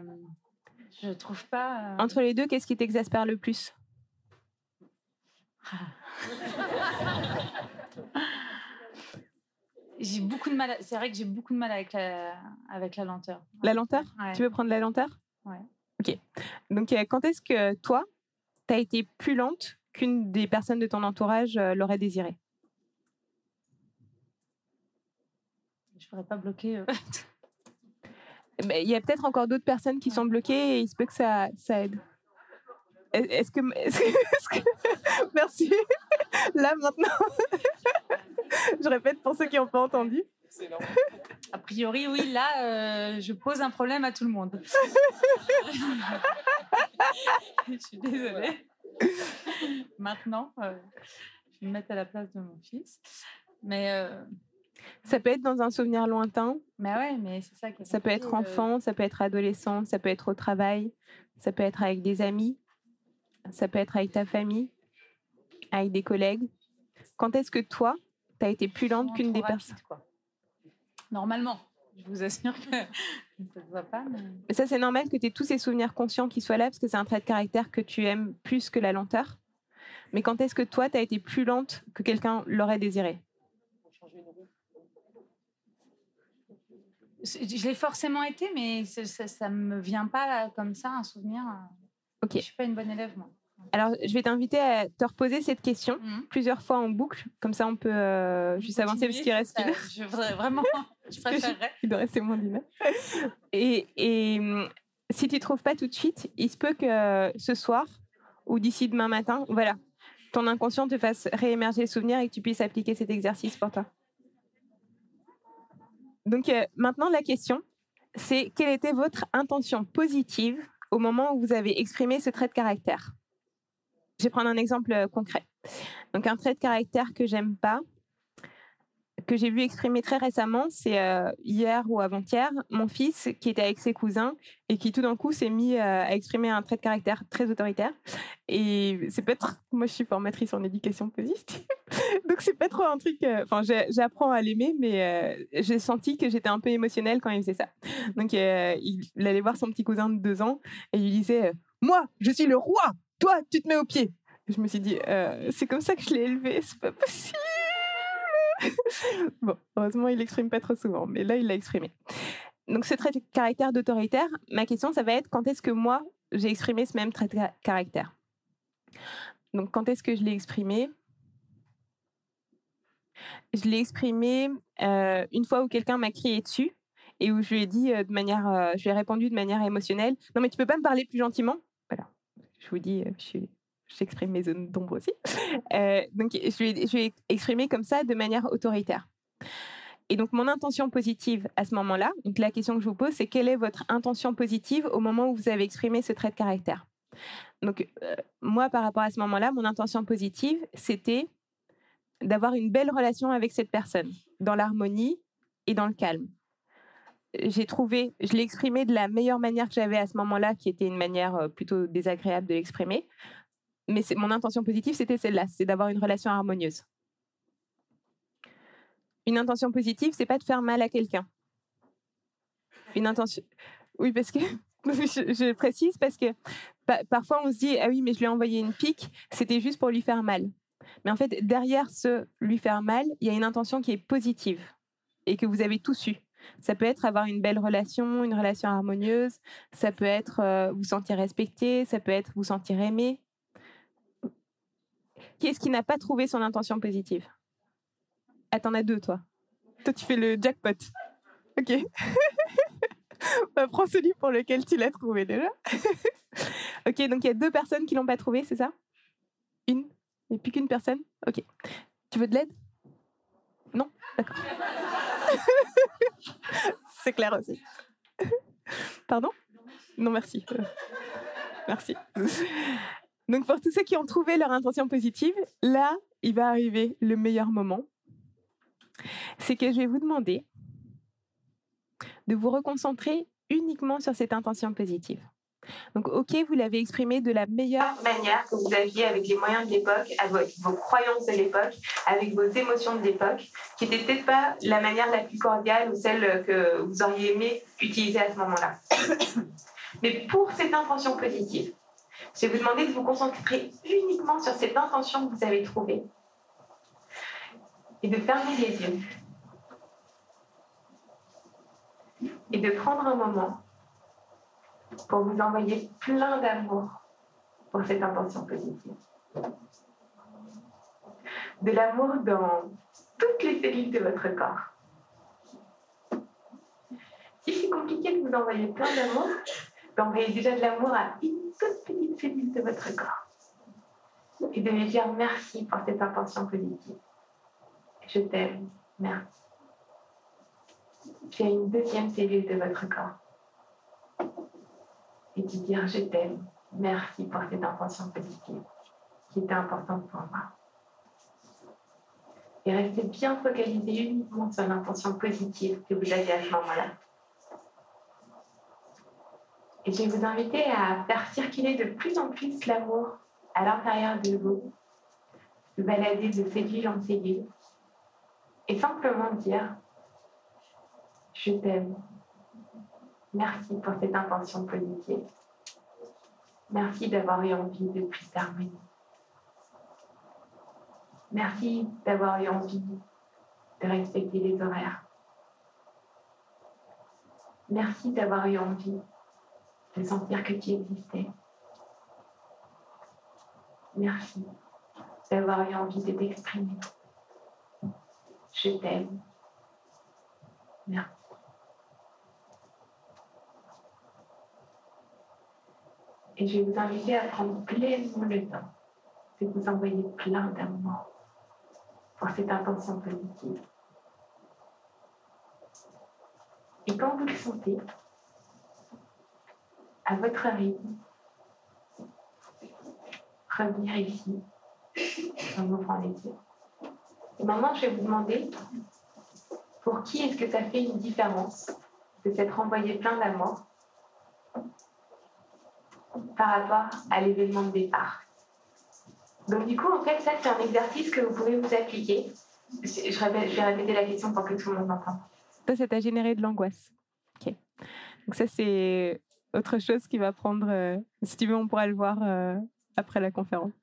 je trouve pas. Entre les deux, qu'est-ce qui t'exaspère le plus? J'ai beaucoup de mal. C'est vrai que j'ai beaucoup de mal avec la, avec la lenteur. La lenteur? Ouais. Tu veux prendre la lenteur? Ouais. Ok. Donc, quand est-ce que toi, tu as été plus lente qu'une des personnes de ton entourage euh, l'aurait désiré? Je pourrais pas bloquer. euh, Il y a peut-être encore d'autres personnes qui sont bloquées et il se peut que ça, ça aide. Est- Est-ce que, que- Merci. Là, maintenant. Je répète pour ceux qui n'ont pas entendu. A priori, oui, là, euh, je pose un problème à tout le monde. je suis désolée. Maintenant, euh, je vais me mettre à la place de mon fils. Mais, euh, Ça peut être dans un souvenir lointain, mais ouais, mais c'est ça qui est ça peut être euh, enfant, ça peut être adolescent, ça peut être au travail, ça peut être avec des amis, ça peut être avec ta famille, avec des collègues. Quand est-ce que toi, tu as été plus lente qu'une des personnes quoi. Normalement, je vous assure que ça ne voit pas. Mais... Mais ça, c'est normal que tu aies tous ces souvenirs conscients qui soient là, parce que c'est un trait de caractère que tu aimes plus que la lenteur. Mais quand est-ce que toi, tu as été plus lente que quelqu'un l'aurait désiré? Je l'ai forcément été, mais ça ne me vient pas comme ça, un souvenir. Ok. Je ne suis pas une bonne élève, moi. Alors, je vais t'inviter à te reposer cette question Mhm. plusieurs fois en boucle. Comme ça, on peut euh, juste avancer parce qu'il reste une Je voudrais vraiment, je préférerais. Il doit rester moins d'une heure. Et, et si tu ne trouves pas tout de suite, il se peut que ce soir ou d'ici demain matin, voilà, ton inconscient te fasse réémerger le souvenir et que tu puisses appliquer cet exercice pour toi. Donc euh, maintenant, la question, c'est quelle était votre intention positive au moment où vous avez exprimé ce trait de caractère? Je vais prendre un exemple euh, concret. Donc un trait de caractère que j'aime pas, que j'ai vu exprimer très récemment, c'est euh, hier ou avant-hier, mon fils qui était avec ses cousins et qui tout d'un coup s'est mis euh, à exprimer un trait de caractère très autoritaire. Et c'est pas trop... Moi, je suis formatrice en éducation positive, donc c'est pas trop un truc... Enfin, j'apprends à l'aimer, mais j'ai senti que j'étais un peu émotionnelle quand il faisait ça. Donc, il, il allait voir son petit cousin de deux ans et il lui disait Moi, je suis le roi Toi, tu te mets au pied !» Je me suis dit Euh, C'est comme ça que je l'ai élevé, c'est pas possible. Bon, heureusement, il l'exprime pas trop souvent, mais là, il l'a exprimé. Donc, ce trait de caractère d'autoritaire, ma question, ça va être quand est-ce que moi, j'ai exprimé ce même trait de ca- caractère? Donc, quand est-ce que je l'ai exprimé? Je l'ai exprimé euh, une fois où quelqu'un m'a crié dessus et où je lui ai dit euh, de manière, euh, je lui ai répondu de manière émotionnelle, non mais tu peux pas me parler plus gentiment? Je vous dis, euh, je j'exprime mes zones d'ombre aussi. Euh, donc, je ai, je lui ai exprimé comme ça de manière autoritaire. Et donc, mon intention positive à ce moment-là, donc la question que je vous pose, c'est quelle est votre intention positive au moment où vous avez exprimé ce trait de caractère? Donc, euh, moi, par rapport à ce moment-là, mon intention positive, c'était d'avoir une belle relation avec cette personne, dans l'harmonie et dans le calme. J'ai trouvé, je l'ai exprimé de la meilleure manière que j'avais à ce moment-là, qui était une manière euh, plutôt désagréable de l'exprimer. Mais mon intention positive, c'était celle-là, c'est d'avoir une relation harmonieuse. Une intention positive, c'est pas de faire mal à quelqu'un. Une intention. Oui, parce que je, précise parce que pa- parfois on se dit ah oui, mais je lui ai envoyé une pique, c'était juste pour lui faire mal. Mais en fait, derrière ce lui faire mal, il y a une intention qui est positive et que vous avez tous eu. Ça peut être avoir une belle relation, une relation harmonieuse. Ça peut être euh, vous sentir respecté. Ça peut être vous sentir aimé. Qui est-ce qui n'a pas trouvé son intention positive? Ah, t'en as deux, toi. Toi, tu fais le jackpot. Ok. bah, prends celui pour lequel tu l'as trouvé déjà. Ok, donc il y a deux personnes qui l'ont pas trouvé, c'est ça? Une? A plus qu'une personne? Ok. Tu veux de l'aide? Non? D'accord. c'est clair aussi. Pardon? Non, merci. Merci. Donc pour tous ceux qui ont trouvé leur intention positive, là, il va arriver le meilleur moment. C'est que je vais vous demander de vous reconcentrer uniquement sur cette intention positive. Donc, ok, vous l'avez exprimé de la meilleure manière que vous aviez avec les moyens de l'époque, avec vos croyances de l'époque, avec vos émotions de l'époque, qui n'était peut-être pas la manière la plus cordiale ou celle que vous auriez aimé utiliser à ce moment-là. Mais pour cette intention positive, je vais vous demander de vous concentrer uniquement sur cette intention que vous avez trouvée et de fermer les yeux et de prendre un moment pour vous envoyer plein d'amour pour cette intention positive. De l'amour dans toutes les cellules de votre corps. Si c'est compliqué de vous envoyer plein d'amour, d'envoyer déjà de l'amour à une toute petite cellule de votre corps. Et de lui dire merci pour cette intention positive. Je t'aime, merci. Puis à une deuxième cellule de votre corps. Et dire je t'aime, merci pour cette intention positive qui était importante pour moi. Et restez bien focalisé uniquement sur l'intention positive que vous avez à ce moment-là. Et je vais vous inviter à faire circuler de plus en plus l'amour à l'intérieur de vous, de balader de cellule en cellule, et simplement dire Je t'aime. Merci pour cette intention positive. Merci d'avoir eu envie de plus d'harmonie. Merci d'avoir eu envie de respecter les horaires. Merci d'avoir eu envie de sentir que tu existais. Merci d'avoir eu envie de t'exprimer. Je t'aime. Merci. Et je vais vous inviter à prendre pleinement le temps de vous envoyer plein d'amour pour cette intention positive. Et quand vous le sentez, à votre rythme, revenir ici en ouvrant les yeux. Et maintenant, je vais vous demander pour qui est-ce que ça fait une différence de s'être envoyé plein d'amour par rapport à l'événement de départ. Donc du coup, en fait, ça, c'est un exercice que vous pouvez vous appliquer. Je, répète, vais répéter la question pour que tout le monde entende. Ça, ça t'a généré de l'angoisse. Ok. Donc ça, c'est autre chose qui va prendre... Euh, si tu veux, on pourra le voir euh, après la conférence.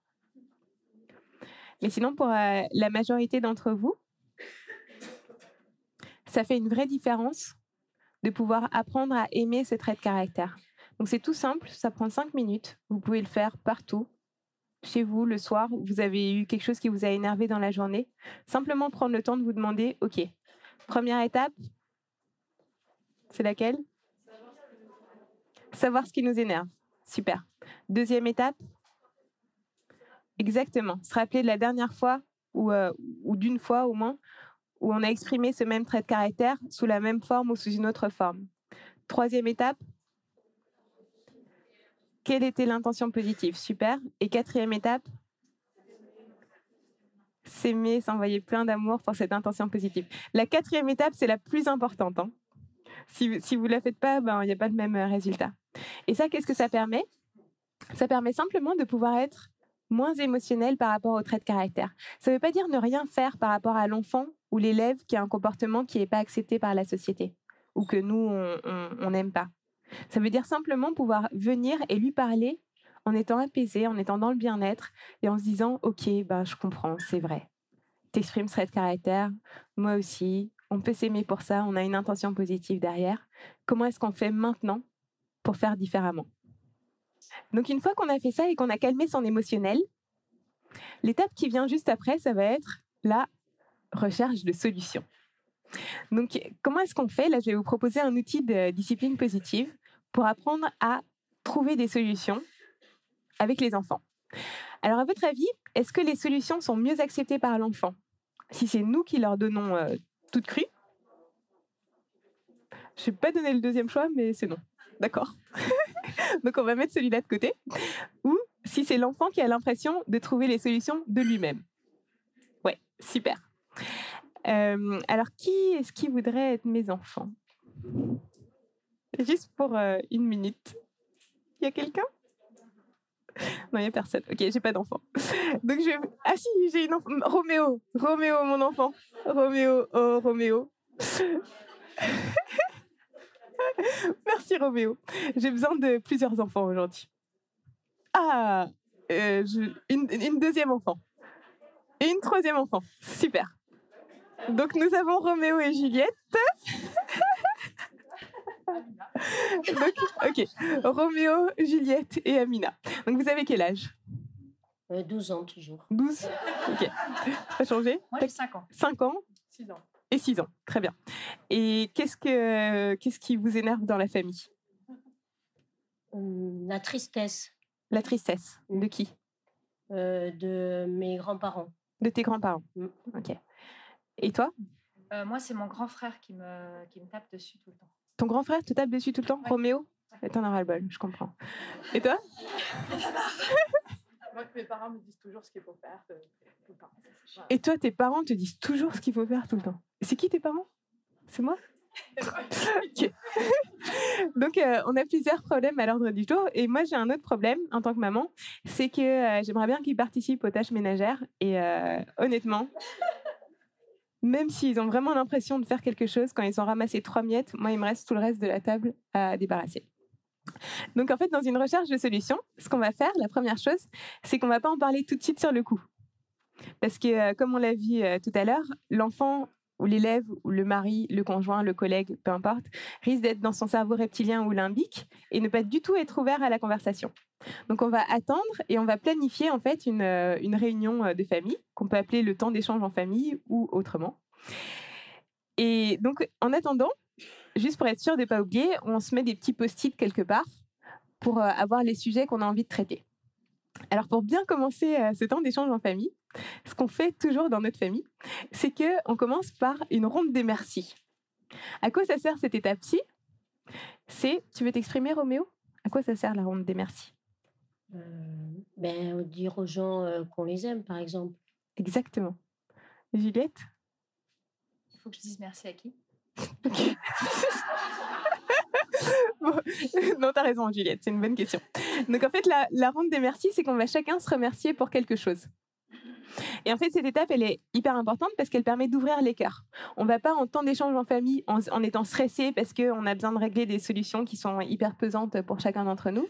Mais sinon, pour euh, la majorité d'entre vous, ça fait une vraie différence de pouvoir apprendre à aimer ces traits de caractère. Donc c'est tout simple, ça prend cinq minutes. Vous pouvez le faire partout, chez vous, le soir, vous avez eu quelque chose qui vous a énervé dans la journée. Simplement prendre le temps de vous demander, OK, première étape, c'est laquelle? Savoir ce qui nous énerve. Super. Deuxième étape Exactement. Se rappeler de la dernière fois ou, euh, ou d'une fois au moins où on a exprimé ce même trait de caractère sous la même forme ou sous une autre forme. Troisième étape Quelle était l'intention positive? Super. Et quatrième étape? S'aimer, s'envoyer plein d'amour pour cette intention positive. La quatrième étape, c'est la plus importante. Hein. Si, si vous ne la faites pas, ben, il n'y a pas le même euh, résultat. Et ça, qu'est-ce que ça permet? Ça permet simplement de pouvoir être moins émotionnel par rapport au trait de caractère. Ça ne veut pas dire ne rien faire par rapport à l'enfant ou l'élève qui a un comportement qui n'est pas accepté par la société ou que nous, on n'aime pas. Ça veut dire simplement pouvoir venir et lui parler en étant apaisé, en étant dans le bien-être et en se disant, OK, ben, je comprends, c'est vrai. T'exprimes ce trait de caractère, moi aussi, on peut s'aimer pour ça, on a une intention positive derrière. Comment est-ce qu'on fait maintenant pour faire différemment? Donc une fois qu'on a fait ça et qu'on a calmé son émotionnel, l'étape qui vient juste après, ça va être la recherche de solutions. Donc comment est-ce qu'on fait? Là, je vais vous proposer un outil de discipline positive pour apprendre à trouver des solutions avec les enfants. Alors, à votre avis, est-ce que les solutions sont mieux acceptées par l'enfant? Si c'est nous qui leur donnons euh, toute crue Je ne vais pas donner le deuxième choix, mais c'est non. D'accord? Donc, on va mettre celui-là de côté. Ou si c'est l'enfant qui a l'impression de trouver les solutions de lui-même. Ouais, super. Euh, alors, qui est-ce qui voudrait être mes enfants? Juste pour euh, une minute. Il y a quelqu'un? Non, il n'y a personne. Ok, j'ai pas d'enfant. Donc je. Ah si, j'ai une enfant. Roméo. Roméo, mon enfant. Roméo. Oh, Roméo. Merci, Roméo. J'ai besoin de plusieurs enfants aujourd'hui. Ah, euh, une, une deuxième enfant. Et une troisième enfant. Super. Donc nous avons Roméo et Juliette. Donc, ok. Roméo, Juliette et Amina. Donc vous avez quel âge? Euh, 12 ans toujours. 12 Ok. Pas changé? Moi, j'ai 5 ans. 5 ans? 6 ans. et 6 ans. Très bien. Et qu'est-ce, que, qu'est-ce qui vous énerve dans la famille? Hum, La tristesse La tristesse. De qui? Euh, de mes grands-parents. De tes grands-parents. Mm. Ok. Et toi? Euh, moi, c'est mon grand frère qui me, qui me tape dessus tout le temps. Ton grand frère te tape dessus tout le temps? Ouais. Roméo? Et T'en auras le bol, je comprends. Et toi? Moi, mes parents me disent toujours ce qu'il faut faire euh, tout le temps. Voilà. Et toi, tes parents te disent toujours ce qu'il faut faire tout le temps? C'est qui tes parents? C'est moi? Ok. Donc, euh, on a plusieurs problèmes à l'ordre du jour. Et moi, j'ai un autre problème en tant que maman. C'est que euh, j'aimerais bien qu'ils participent aux tâches ménagères. Et euh, honnêtement, même s'ils ont vraiment l'impression de faire quelque chose, quand ils ont ramassé trois miettes, moi, il me reste tout le reste de la table à débarrasser. Donc, en fait, dans une recherche de solutions, ce qu'on va faire, la première chose, c'est qu'on va pas en parler tout de suite sur le coup. Parce que, euh, comme on l'a vu euh, tout à l'heure, l'enfant ou l'élève ou le mari, le conjoint, le collègue, peu importe, risque d'être dans son cerveau reptilien ou limbique et ne pas du tout être ouvert à la conversation. Donc on va attendre et on va planifier en fait une, euh, une réunion euh, de famille qu'on peut appeler le temps d'échange en famille ou autrement. Et donc en attendant, juste pour être sûr de ne pas oublier, on se met des petits post-it quelque part pour euh, avoir les sujets qu'on a envie de traiter. Alors pour bien commencer euh, ce temps d'échange en famille, ce qu'on fait toujours dans notre famille, c'est que on commence par une ronde des merci. À quoi ça sert cette étape-ci C'est, tu veux t'exprimer Roméo? À quoi ça sert la ronde des merci? Euh, ben, dire aux gens euh, qu'on les aime, par exemple. Exactement. Juliette? Il faut que je dise merci à qui? Non, t'as raison Juliette, c'est une bonne question. Donc en fait, la, ronde des merci, c'est qu'on va chacun se remercier pour quelque chose. Et en fait, cette étape, elle est hyper importante parce qu'elle permet d'ouvrir les cœurs. On ne va pas en temps d'échange en famille en, en étant stressé parce qu'on a besoin de régler des solutions qui sont hyper pesantes pour chacun d'entre nous.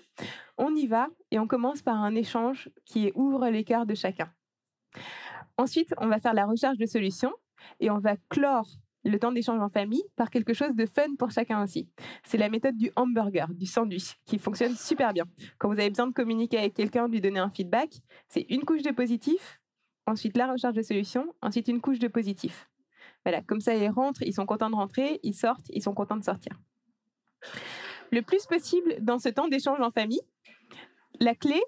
On y va et on commence par un échange qui ouvre les cœurs de chacun. Ensuite, on va faire la recherche de solutions et on va clore le temps d'échange en famille par quelque chose de fun pour chacun aussi. C'est la méthode du hamburger, du sandwich, qui fonctionne super bien. Quand vous avez besoin de communiquer avec quelqu'un, de lui donner un feedback, c'est une couche de positif, ensuite la recherche de solutions, ensuite une couche de positif. Voilà, comme ça ils rentrent, ils sont contents de rentrer, ils sortent, ils sont contents de sortir. Le plus possible dans ce temps d'échange en famille, la clé,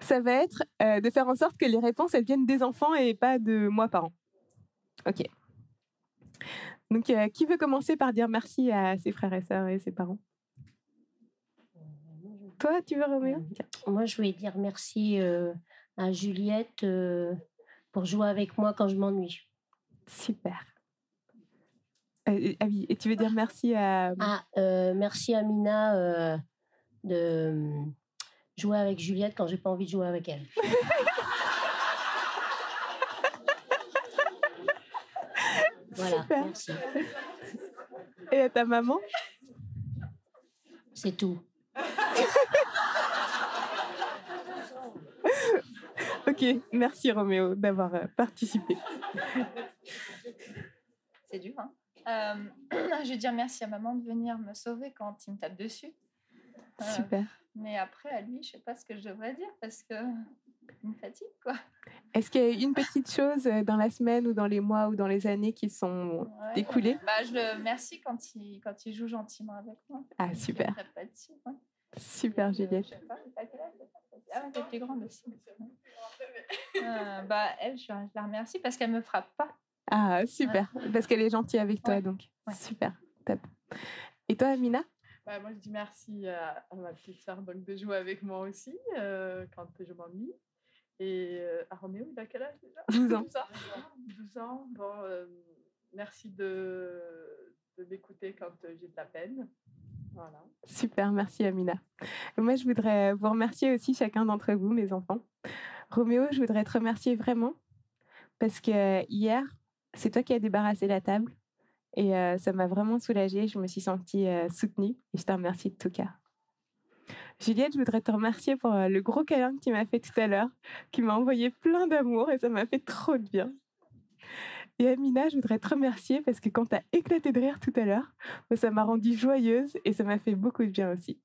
ça va être euh, de faire en sorte que les réponses elles viennent des enfants et pas de moi parent. Ok. Donc, euh, qui veut commencer par dire merci à ses frères et sœurs et ses parents? Toi, tu veux, Roméo Tiens. Moi, je voulais dire merci euh, à Juliette euh, pour jouer avec moi quand je m'ennuie. Super. Euh, ah oui, et tu veux dire merci à... Ah, euh, merci à Mina euh, de euh, jouer avec Juliette quand j'ai pas envie de jouer avec elle. voilà, Super. merci. Et à ta maman? C'est tout. Ok, merci Roméo d'avoir euh, participé. C'est dur. Hein Euh, je vais dire merci à maman de venir me sauver quand il me tape dessus. Euh, Super. mais après, à lui, je sais pas ce que je devrais dire parce que me fatigue, quoi. Est-ce qu'il y a une petite chose euh, dans la semaine ou dans les mois ou dans les années qui sont Ouais. écoulées Bah, je le remercie quand il, quand il joue gentiment avec moi. Ah, super. dessus, ouais. Super, Euh, Juliette. je sais pas, quel âge, Ah, t'es plus grande aussi. Euh, bah, elle, je, la remercie parce qu'elle me frappe pas. Ah, super. Parce qu'elle est gentille avec toi, donc. Super. Top. Et toi, Amina? Bah, Moi, je dis merci à, ma petite soeur donc, de jouer avec moi aussi euh, quand je m'ennuie. Et euh, à Roméo, il a quel âge déjà? 12 ans. 12 ans. Bon, merci de, de m'écouter quand j'ai de la peine. Voilà. Super, merci Amina. Moi, je voudrais vous remercier aussi chacun d'entre vous, mes enfants. Roméo, je voudrais te remercier vraiment parce que hier, c'est toi qui as débarrassé la table et ça m'a vraiment soulagée. Je me suis sentie soutenue et je te remercie de tout cas. Juliette, je voudrais te remercier pour le gros câlin que tu m'as fait tout à l'heure, qui m'a envoyé plein d'amour et ça m'a fait trop de bien. Et Amina, je voudrais te remercier parce que quand tu as éclaté de rire tout à l'heure, bah, ça m'a rendue joyeuse et ça m'a fait beaucoup de bien aussi.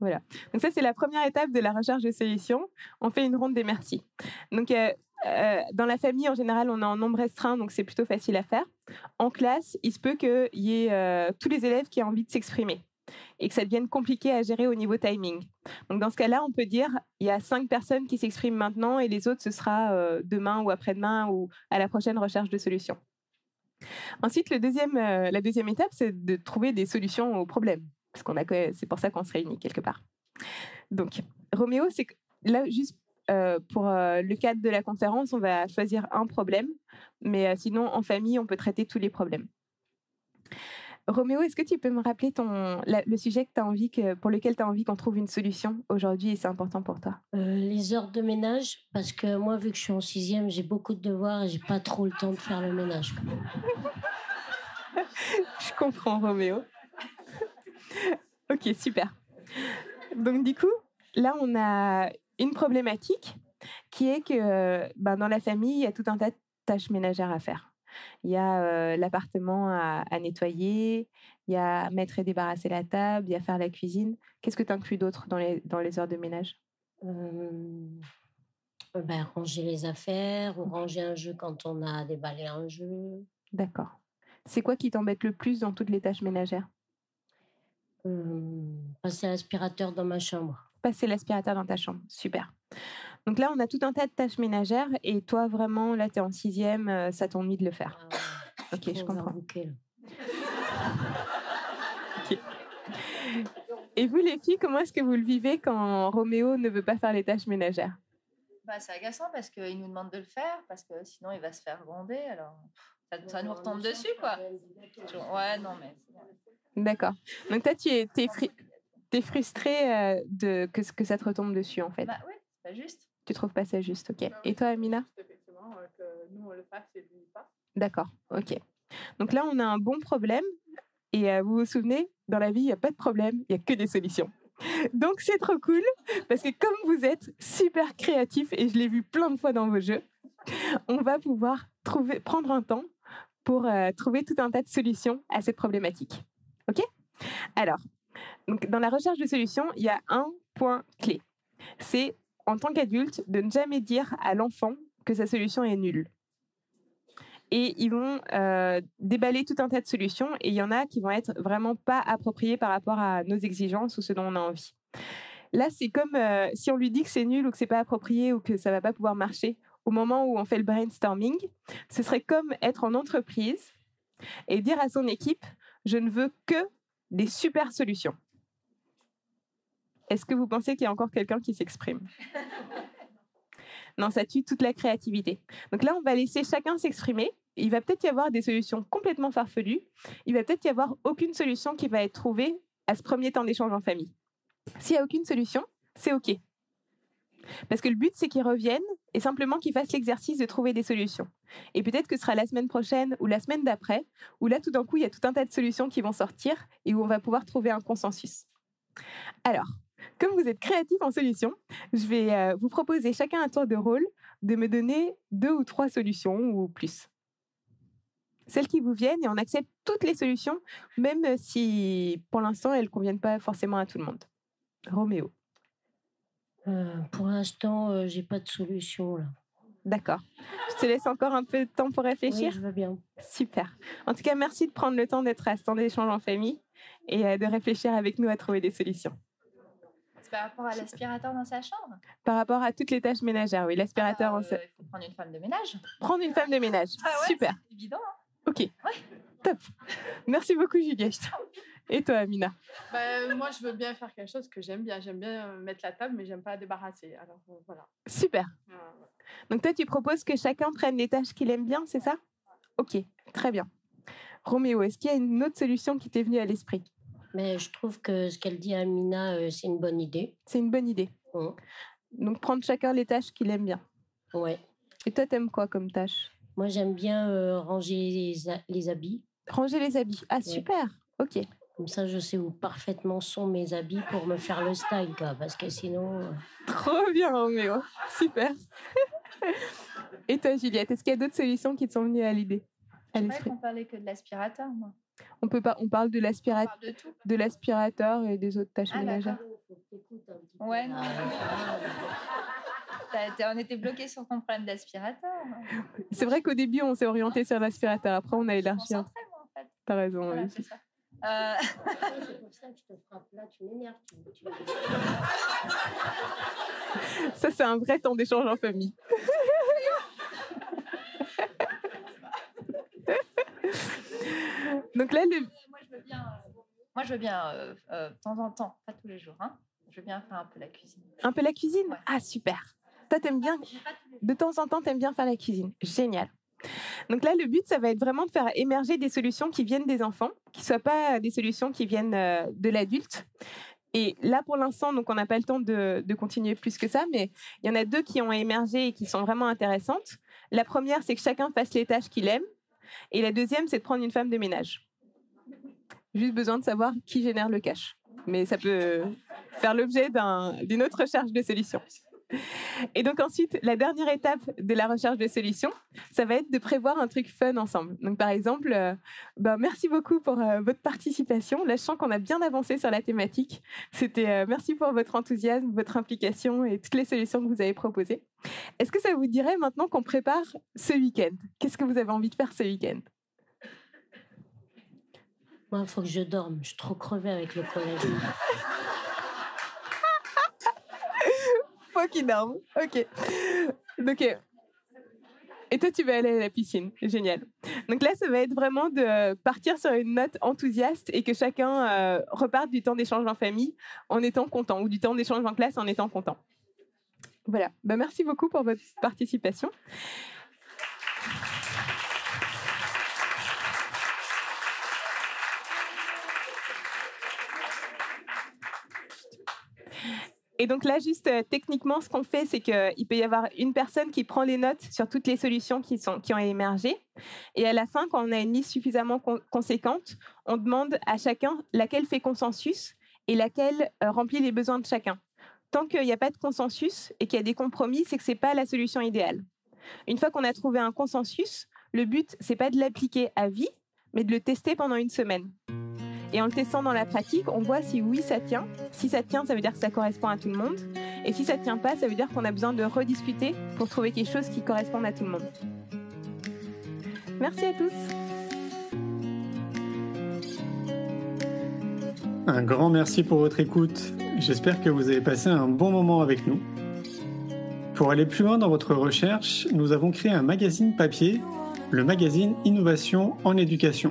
Voilà. Donc ça, c'est la première étape de la recherche de solutions. On fait une ronde des merci. Donc, euh, euh, dans la famille, en général, on est en nombre restreint, donc c'est plutôt facile à faire. En classe, il se peut qu'il y ait euh, tous les élèves qui aient envie de s'exprimer et que ça devienne compliqué à gérer au niveau timing. Donc dans ce cas-là, on peut dire il y a cinq personnes qui s'expriment maintenant et les autres ce sera demain ou après-demain ou à la prochaine recherche de solutions. Ensuite, deuxième, la deuxième étape, c'est de trouver des solutions aux problèmes c'est pour ça qu'on se réunit quelque part. Donc, Roméo, c'est là juste euh, pour euh, le cadre de la conférence, on va choisir un problème, mais euh, sinon en famille, on peut traiter tous les problèmes. Roméo, est-ce que tu peux me rappeler ton, le sujet que as envie que, pour lequel tu as envie qu'on trouve une solution aujourd'hui et c'est important pour toi? Les heures de ménage, parce que moi, vu que je suis en sixième, j'ai beaucoup de devoirs et j'ai pas trop le temps de faire le ménage. je comprends, Roméo. ok, super. Donc du coup, là, on a une problématique qui est que ben, dans la famille, il y a tout un tas de tâches ménagères à faire. Il y a euh, l'appartement à, nettoyer, il y a mettre et débarrasser la table, il y a faire la cuisine. Qu'est-ce que tu inclus d'autre dans les, dans les heures de ménage? Euh, ben, Ranger les affaires ou ranger un jeu quand on a déballé un jeu. D'accord. C'est quoi qui t'embête le plus dans toutes les tâches ménagères? Passer l'aspirateur dans ma chambre. Passer l'aspirateur dans ta chambre, super. Donc là, on a tout un tas de tâches ménagères et toi, vraiment, là, tu es en sixième, euh, ça t'ennuie de le faire. Ah ok, je comprends. Et vous, les filles, comment est-ce que vous le vivez quand Roméo ne veut pas faire les tâches ménagères? Bah, C'est agaçant parce qu'il nous demande de le faire, parce que sinon il va se faire gronder. Alors ça, nous retombe dessus, quoi. Ouais, non, mais. D'accord. Donc toi, tu es, es, frustré euh, de, que, que ça te retombe dessus, en fait. Bah oui, c'est pas juste. Tu trouves pas ça juste, ok. Et toi, Amina Effectivement, euh, que nous, on le fasse et lui pas. D'accord, ok. Donc là, on a un bon problème. Et euh, vous vous souvenez, dans la vie, il n'y a pas de problème, il n'y a que des solutions. Donc c'est trop cool, parce que comme vous êtes super créatif, et je l'ai vu plein de fois dans vos jeux, on va pouvoir trouver, prendre un temps pour trouver tout un tas de solutions à cette problématique. OK? Alors, donc, dans la recherche de solutions, il y a un point clé. C'est, en tant qu'adulte, de ne jamais dire à l'enfant que sa solution est nulle. Et ils vont euh, déballer tout un tas de solutions et il y en a qui vont être vraiment pas appropriées par rapport à nos exigences ou ce dont on a envie. Là, c'est comme euh, si on lui dit que c'est nul ou que c'est pas approprié ou que ça va pas pouvoir marcher au moment où on fait le brainstorming. Ce serait comme être en entreprise et dire à son équipe je ne veux que des super solutions. Est-ce que vous pensez qu'il y a encore quelqu'un qui s'exprime? Non, ça tue toute la créativité. Donc là, on va laisser chacun s'exprimer. Il va peut-être y avoir des solutions complètement farfelues. Il va peut-être y avoir aucune solution qui va être trouvée à ce premier temps d'échange en famille. S'il n'y a aucune solution, c'est OK. Parce que le but, c'est qu'ils reviennent et simplement qu'ils fassent l'exercice de trouver des solutions. Et peut-être que ce sera la semaine prochaine ou la semaine d'après, où là, tout d'un coup, il y a tout un tas de solutions qui vont sortir et où on va pouvoir trouver un consensus. Alors, comme vous êtes créatifs en solutions, je vais euh, vous proposer chacun un tour de rôle de me donner deux ou trois solutions ou plus. Celles qui vous viennent et on accepte toutes les solutions, même si pour l'instant elles ne conviennent pas forcément à tout le monde. Roméo. Euh, pour l'instant, je euh, j'ai pas de solution là. D'accord. Je te laisse encore un peu de temps pour réfléchir. Oui, je veux bien. Super. En tout cas, merci de prendre le temps d'être à ce temps d'échange en famille et euh, de réfléchir avec nous à trouver des solutions. Par rapport à l'aspirateur dans sa chambre Par rapport à toutes les tâches ménagères, oui, l'aspirateur. Euh, on sait- Il faut prendre une femme de ménage. Prendre une femme de ménage. Ah ouais, Super. c'est évident. hein. Ok. Top. Merci beaucoup, Juliette. Et toi, Amina? Bah, moi, je veux bien faire quelque chose que j'aime bien. J'aime bien euh, mettre la table, mais j'aime pas débarrasser. Alors euh, voilà. Super. Euh, Donc toi, tu proposes que chacun prenne les tâches qu'il aime bien, c'est ça? Ok, très bien. Roméo, est-ce qu'il y a une autre solution qui t'est venue à l'esprit? Mais je trouve que ce qu'elle dit Amina, euh, c'est une bonne idée. C'est une bonne idée. Mm. Donc prendre chacun les tâches qu'il aime bien. Ouais. Et toi, t'aimes quoi comme tâche? Moi, j'aime bien euh, ranger les, les habits. Ranger les habits. Ah, super. Ok. Comme ça, je sais où parfaitement sont mes habits pour me faire le style, quoi, parce que sinon... euh, Trop bien, Roméo. Super. Et toi, Juliette, est-ce qu'il y a d'autres solutions qui te sont venues à l'idée? À Je l'esprit? qu'on parlait que de l'aspirateur, moi. On peut pas. On parle de l'aspirateur, de l'aspirateur et des autres tâches Ah, ménagères. Ouais, non. Été- on était bloqué sur ton problème d'aspirateur. C'est vrai qu'au début, on s'est orienté sur l'aspirateur. Après, on a Je élargi. moi, en fait. T'as raison. Voilà, oui. c'est ça. Euh, c'est pour ça que je te frappe là, tu m'énerves. Ça, c'est un vrai temps d'échange en famille. Donc là, le... moi, je veux bien, euh, moi, je veux bien euh, euh, de temps en temps, pas tous les jours. Hein. Je veux bien faire un peu la cuisine. un peu la cuisine? Ouais. Ah, super. Toi, t'aimes bien. De temps en temps, t'aimes bien faire la cuisine. Génial. Donc là, le but, ça va être vraiment de faire émerger des solutions qui viennent des enfants, qui ne soient pas des solutions qui viennent euh, de l'adulte. Et là, pour l'instant, donc on n'a pas le temps de, de continuer plus que ça, mais il y en a deux qui ont émergé et qui sont vraiment intéressantes. La première, c'est que chacun fasse les tâches qu'il aime. Et la deuxième, c'est de prendre une femme de ménage. Juste besoin de savoir qui génère le cash. Mais ça peut faire l'objet d'un- d'une autre recherche de solutions. Et donc ensuite, la dernière étape de la recherche de solutions, ça va être de prévoir un truc fun ensemble. Donc par exemple, euh, ben, merci beaucoup pour euh, votre participation. Là, je sens qu'on a bien avancé sur la thématique. C'était euh, merci pour votre enthousiasme, votre implication et toutes les solutions que vous avez proposées. Est-ce que ça vous dirait maintenant qu'on prépare ce week-end? Qu'est-ce que vous avez envie de faire ce week-end? Moi, il faut que je dorme. Je suis trop crevée avec le collège. Faut. Ok. Donc, euh, et toi, tu vas aller à la piscine. Génial. Donc là, ça va être vraiment de partir sur une note enthousiaste et que chacun euh, reparte du temps d'échange en famille en étant content ou du temps d'échange en classe en étant content. Voilà. Bah, merci beaucoup pour votre participation. Et donc là, juste euh, techniquement, ce qu'on fait, c'est qu'il peut y avoir une personne qui prend les notes sur toutes les solutions qui, sont, qui ont émergé. Et à la fin, quand on a une liste suffisamment con- conséquente, on demande à chacun laquelle fait consensus et laquelle euh, remplit les besoins de chacun. Tant qu'il n'y a pas de consensus et qu'il y a des compromis, c'est que ce n'est pas la solution idéale. Une fois qu'on a trouvé un consensus, le but, c'est pas de l'appliquer à vie, mais de le tester pendant une semaine. Et en le testant dans la pratique, on voit si oui, ça tient. Si ça tient, ça veut dire que ça correspond à tout le monde. Et si ça tient pas, ça veut dire qu'on a besoin de rediscuter pour trouver quelque chose qui corresponde à tout le monde. Merci à tous. Un grand merci pour votre écoute. J'espère que vous avez passé un bon moment avec nous. Pour aller plus loin dans votre recherche, nous avons créé un magazine papier, le magazine Innovation en éducation.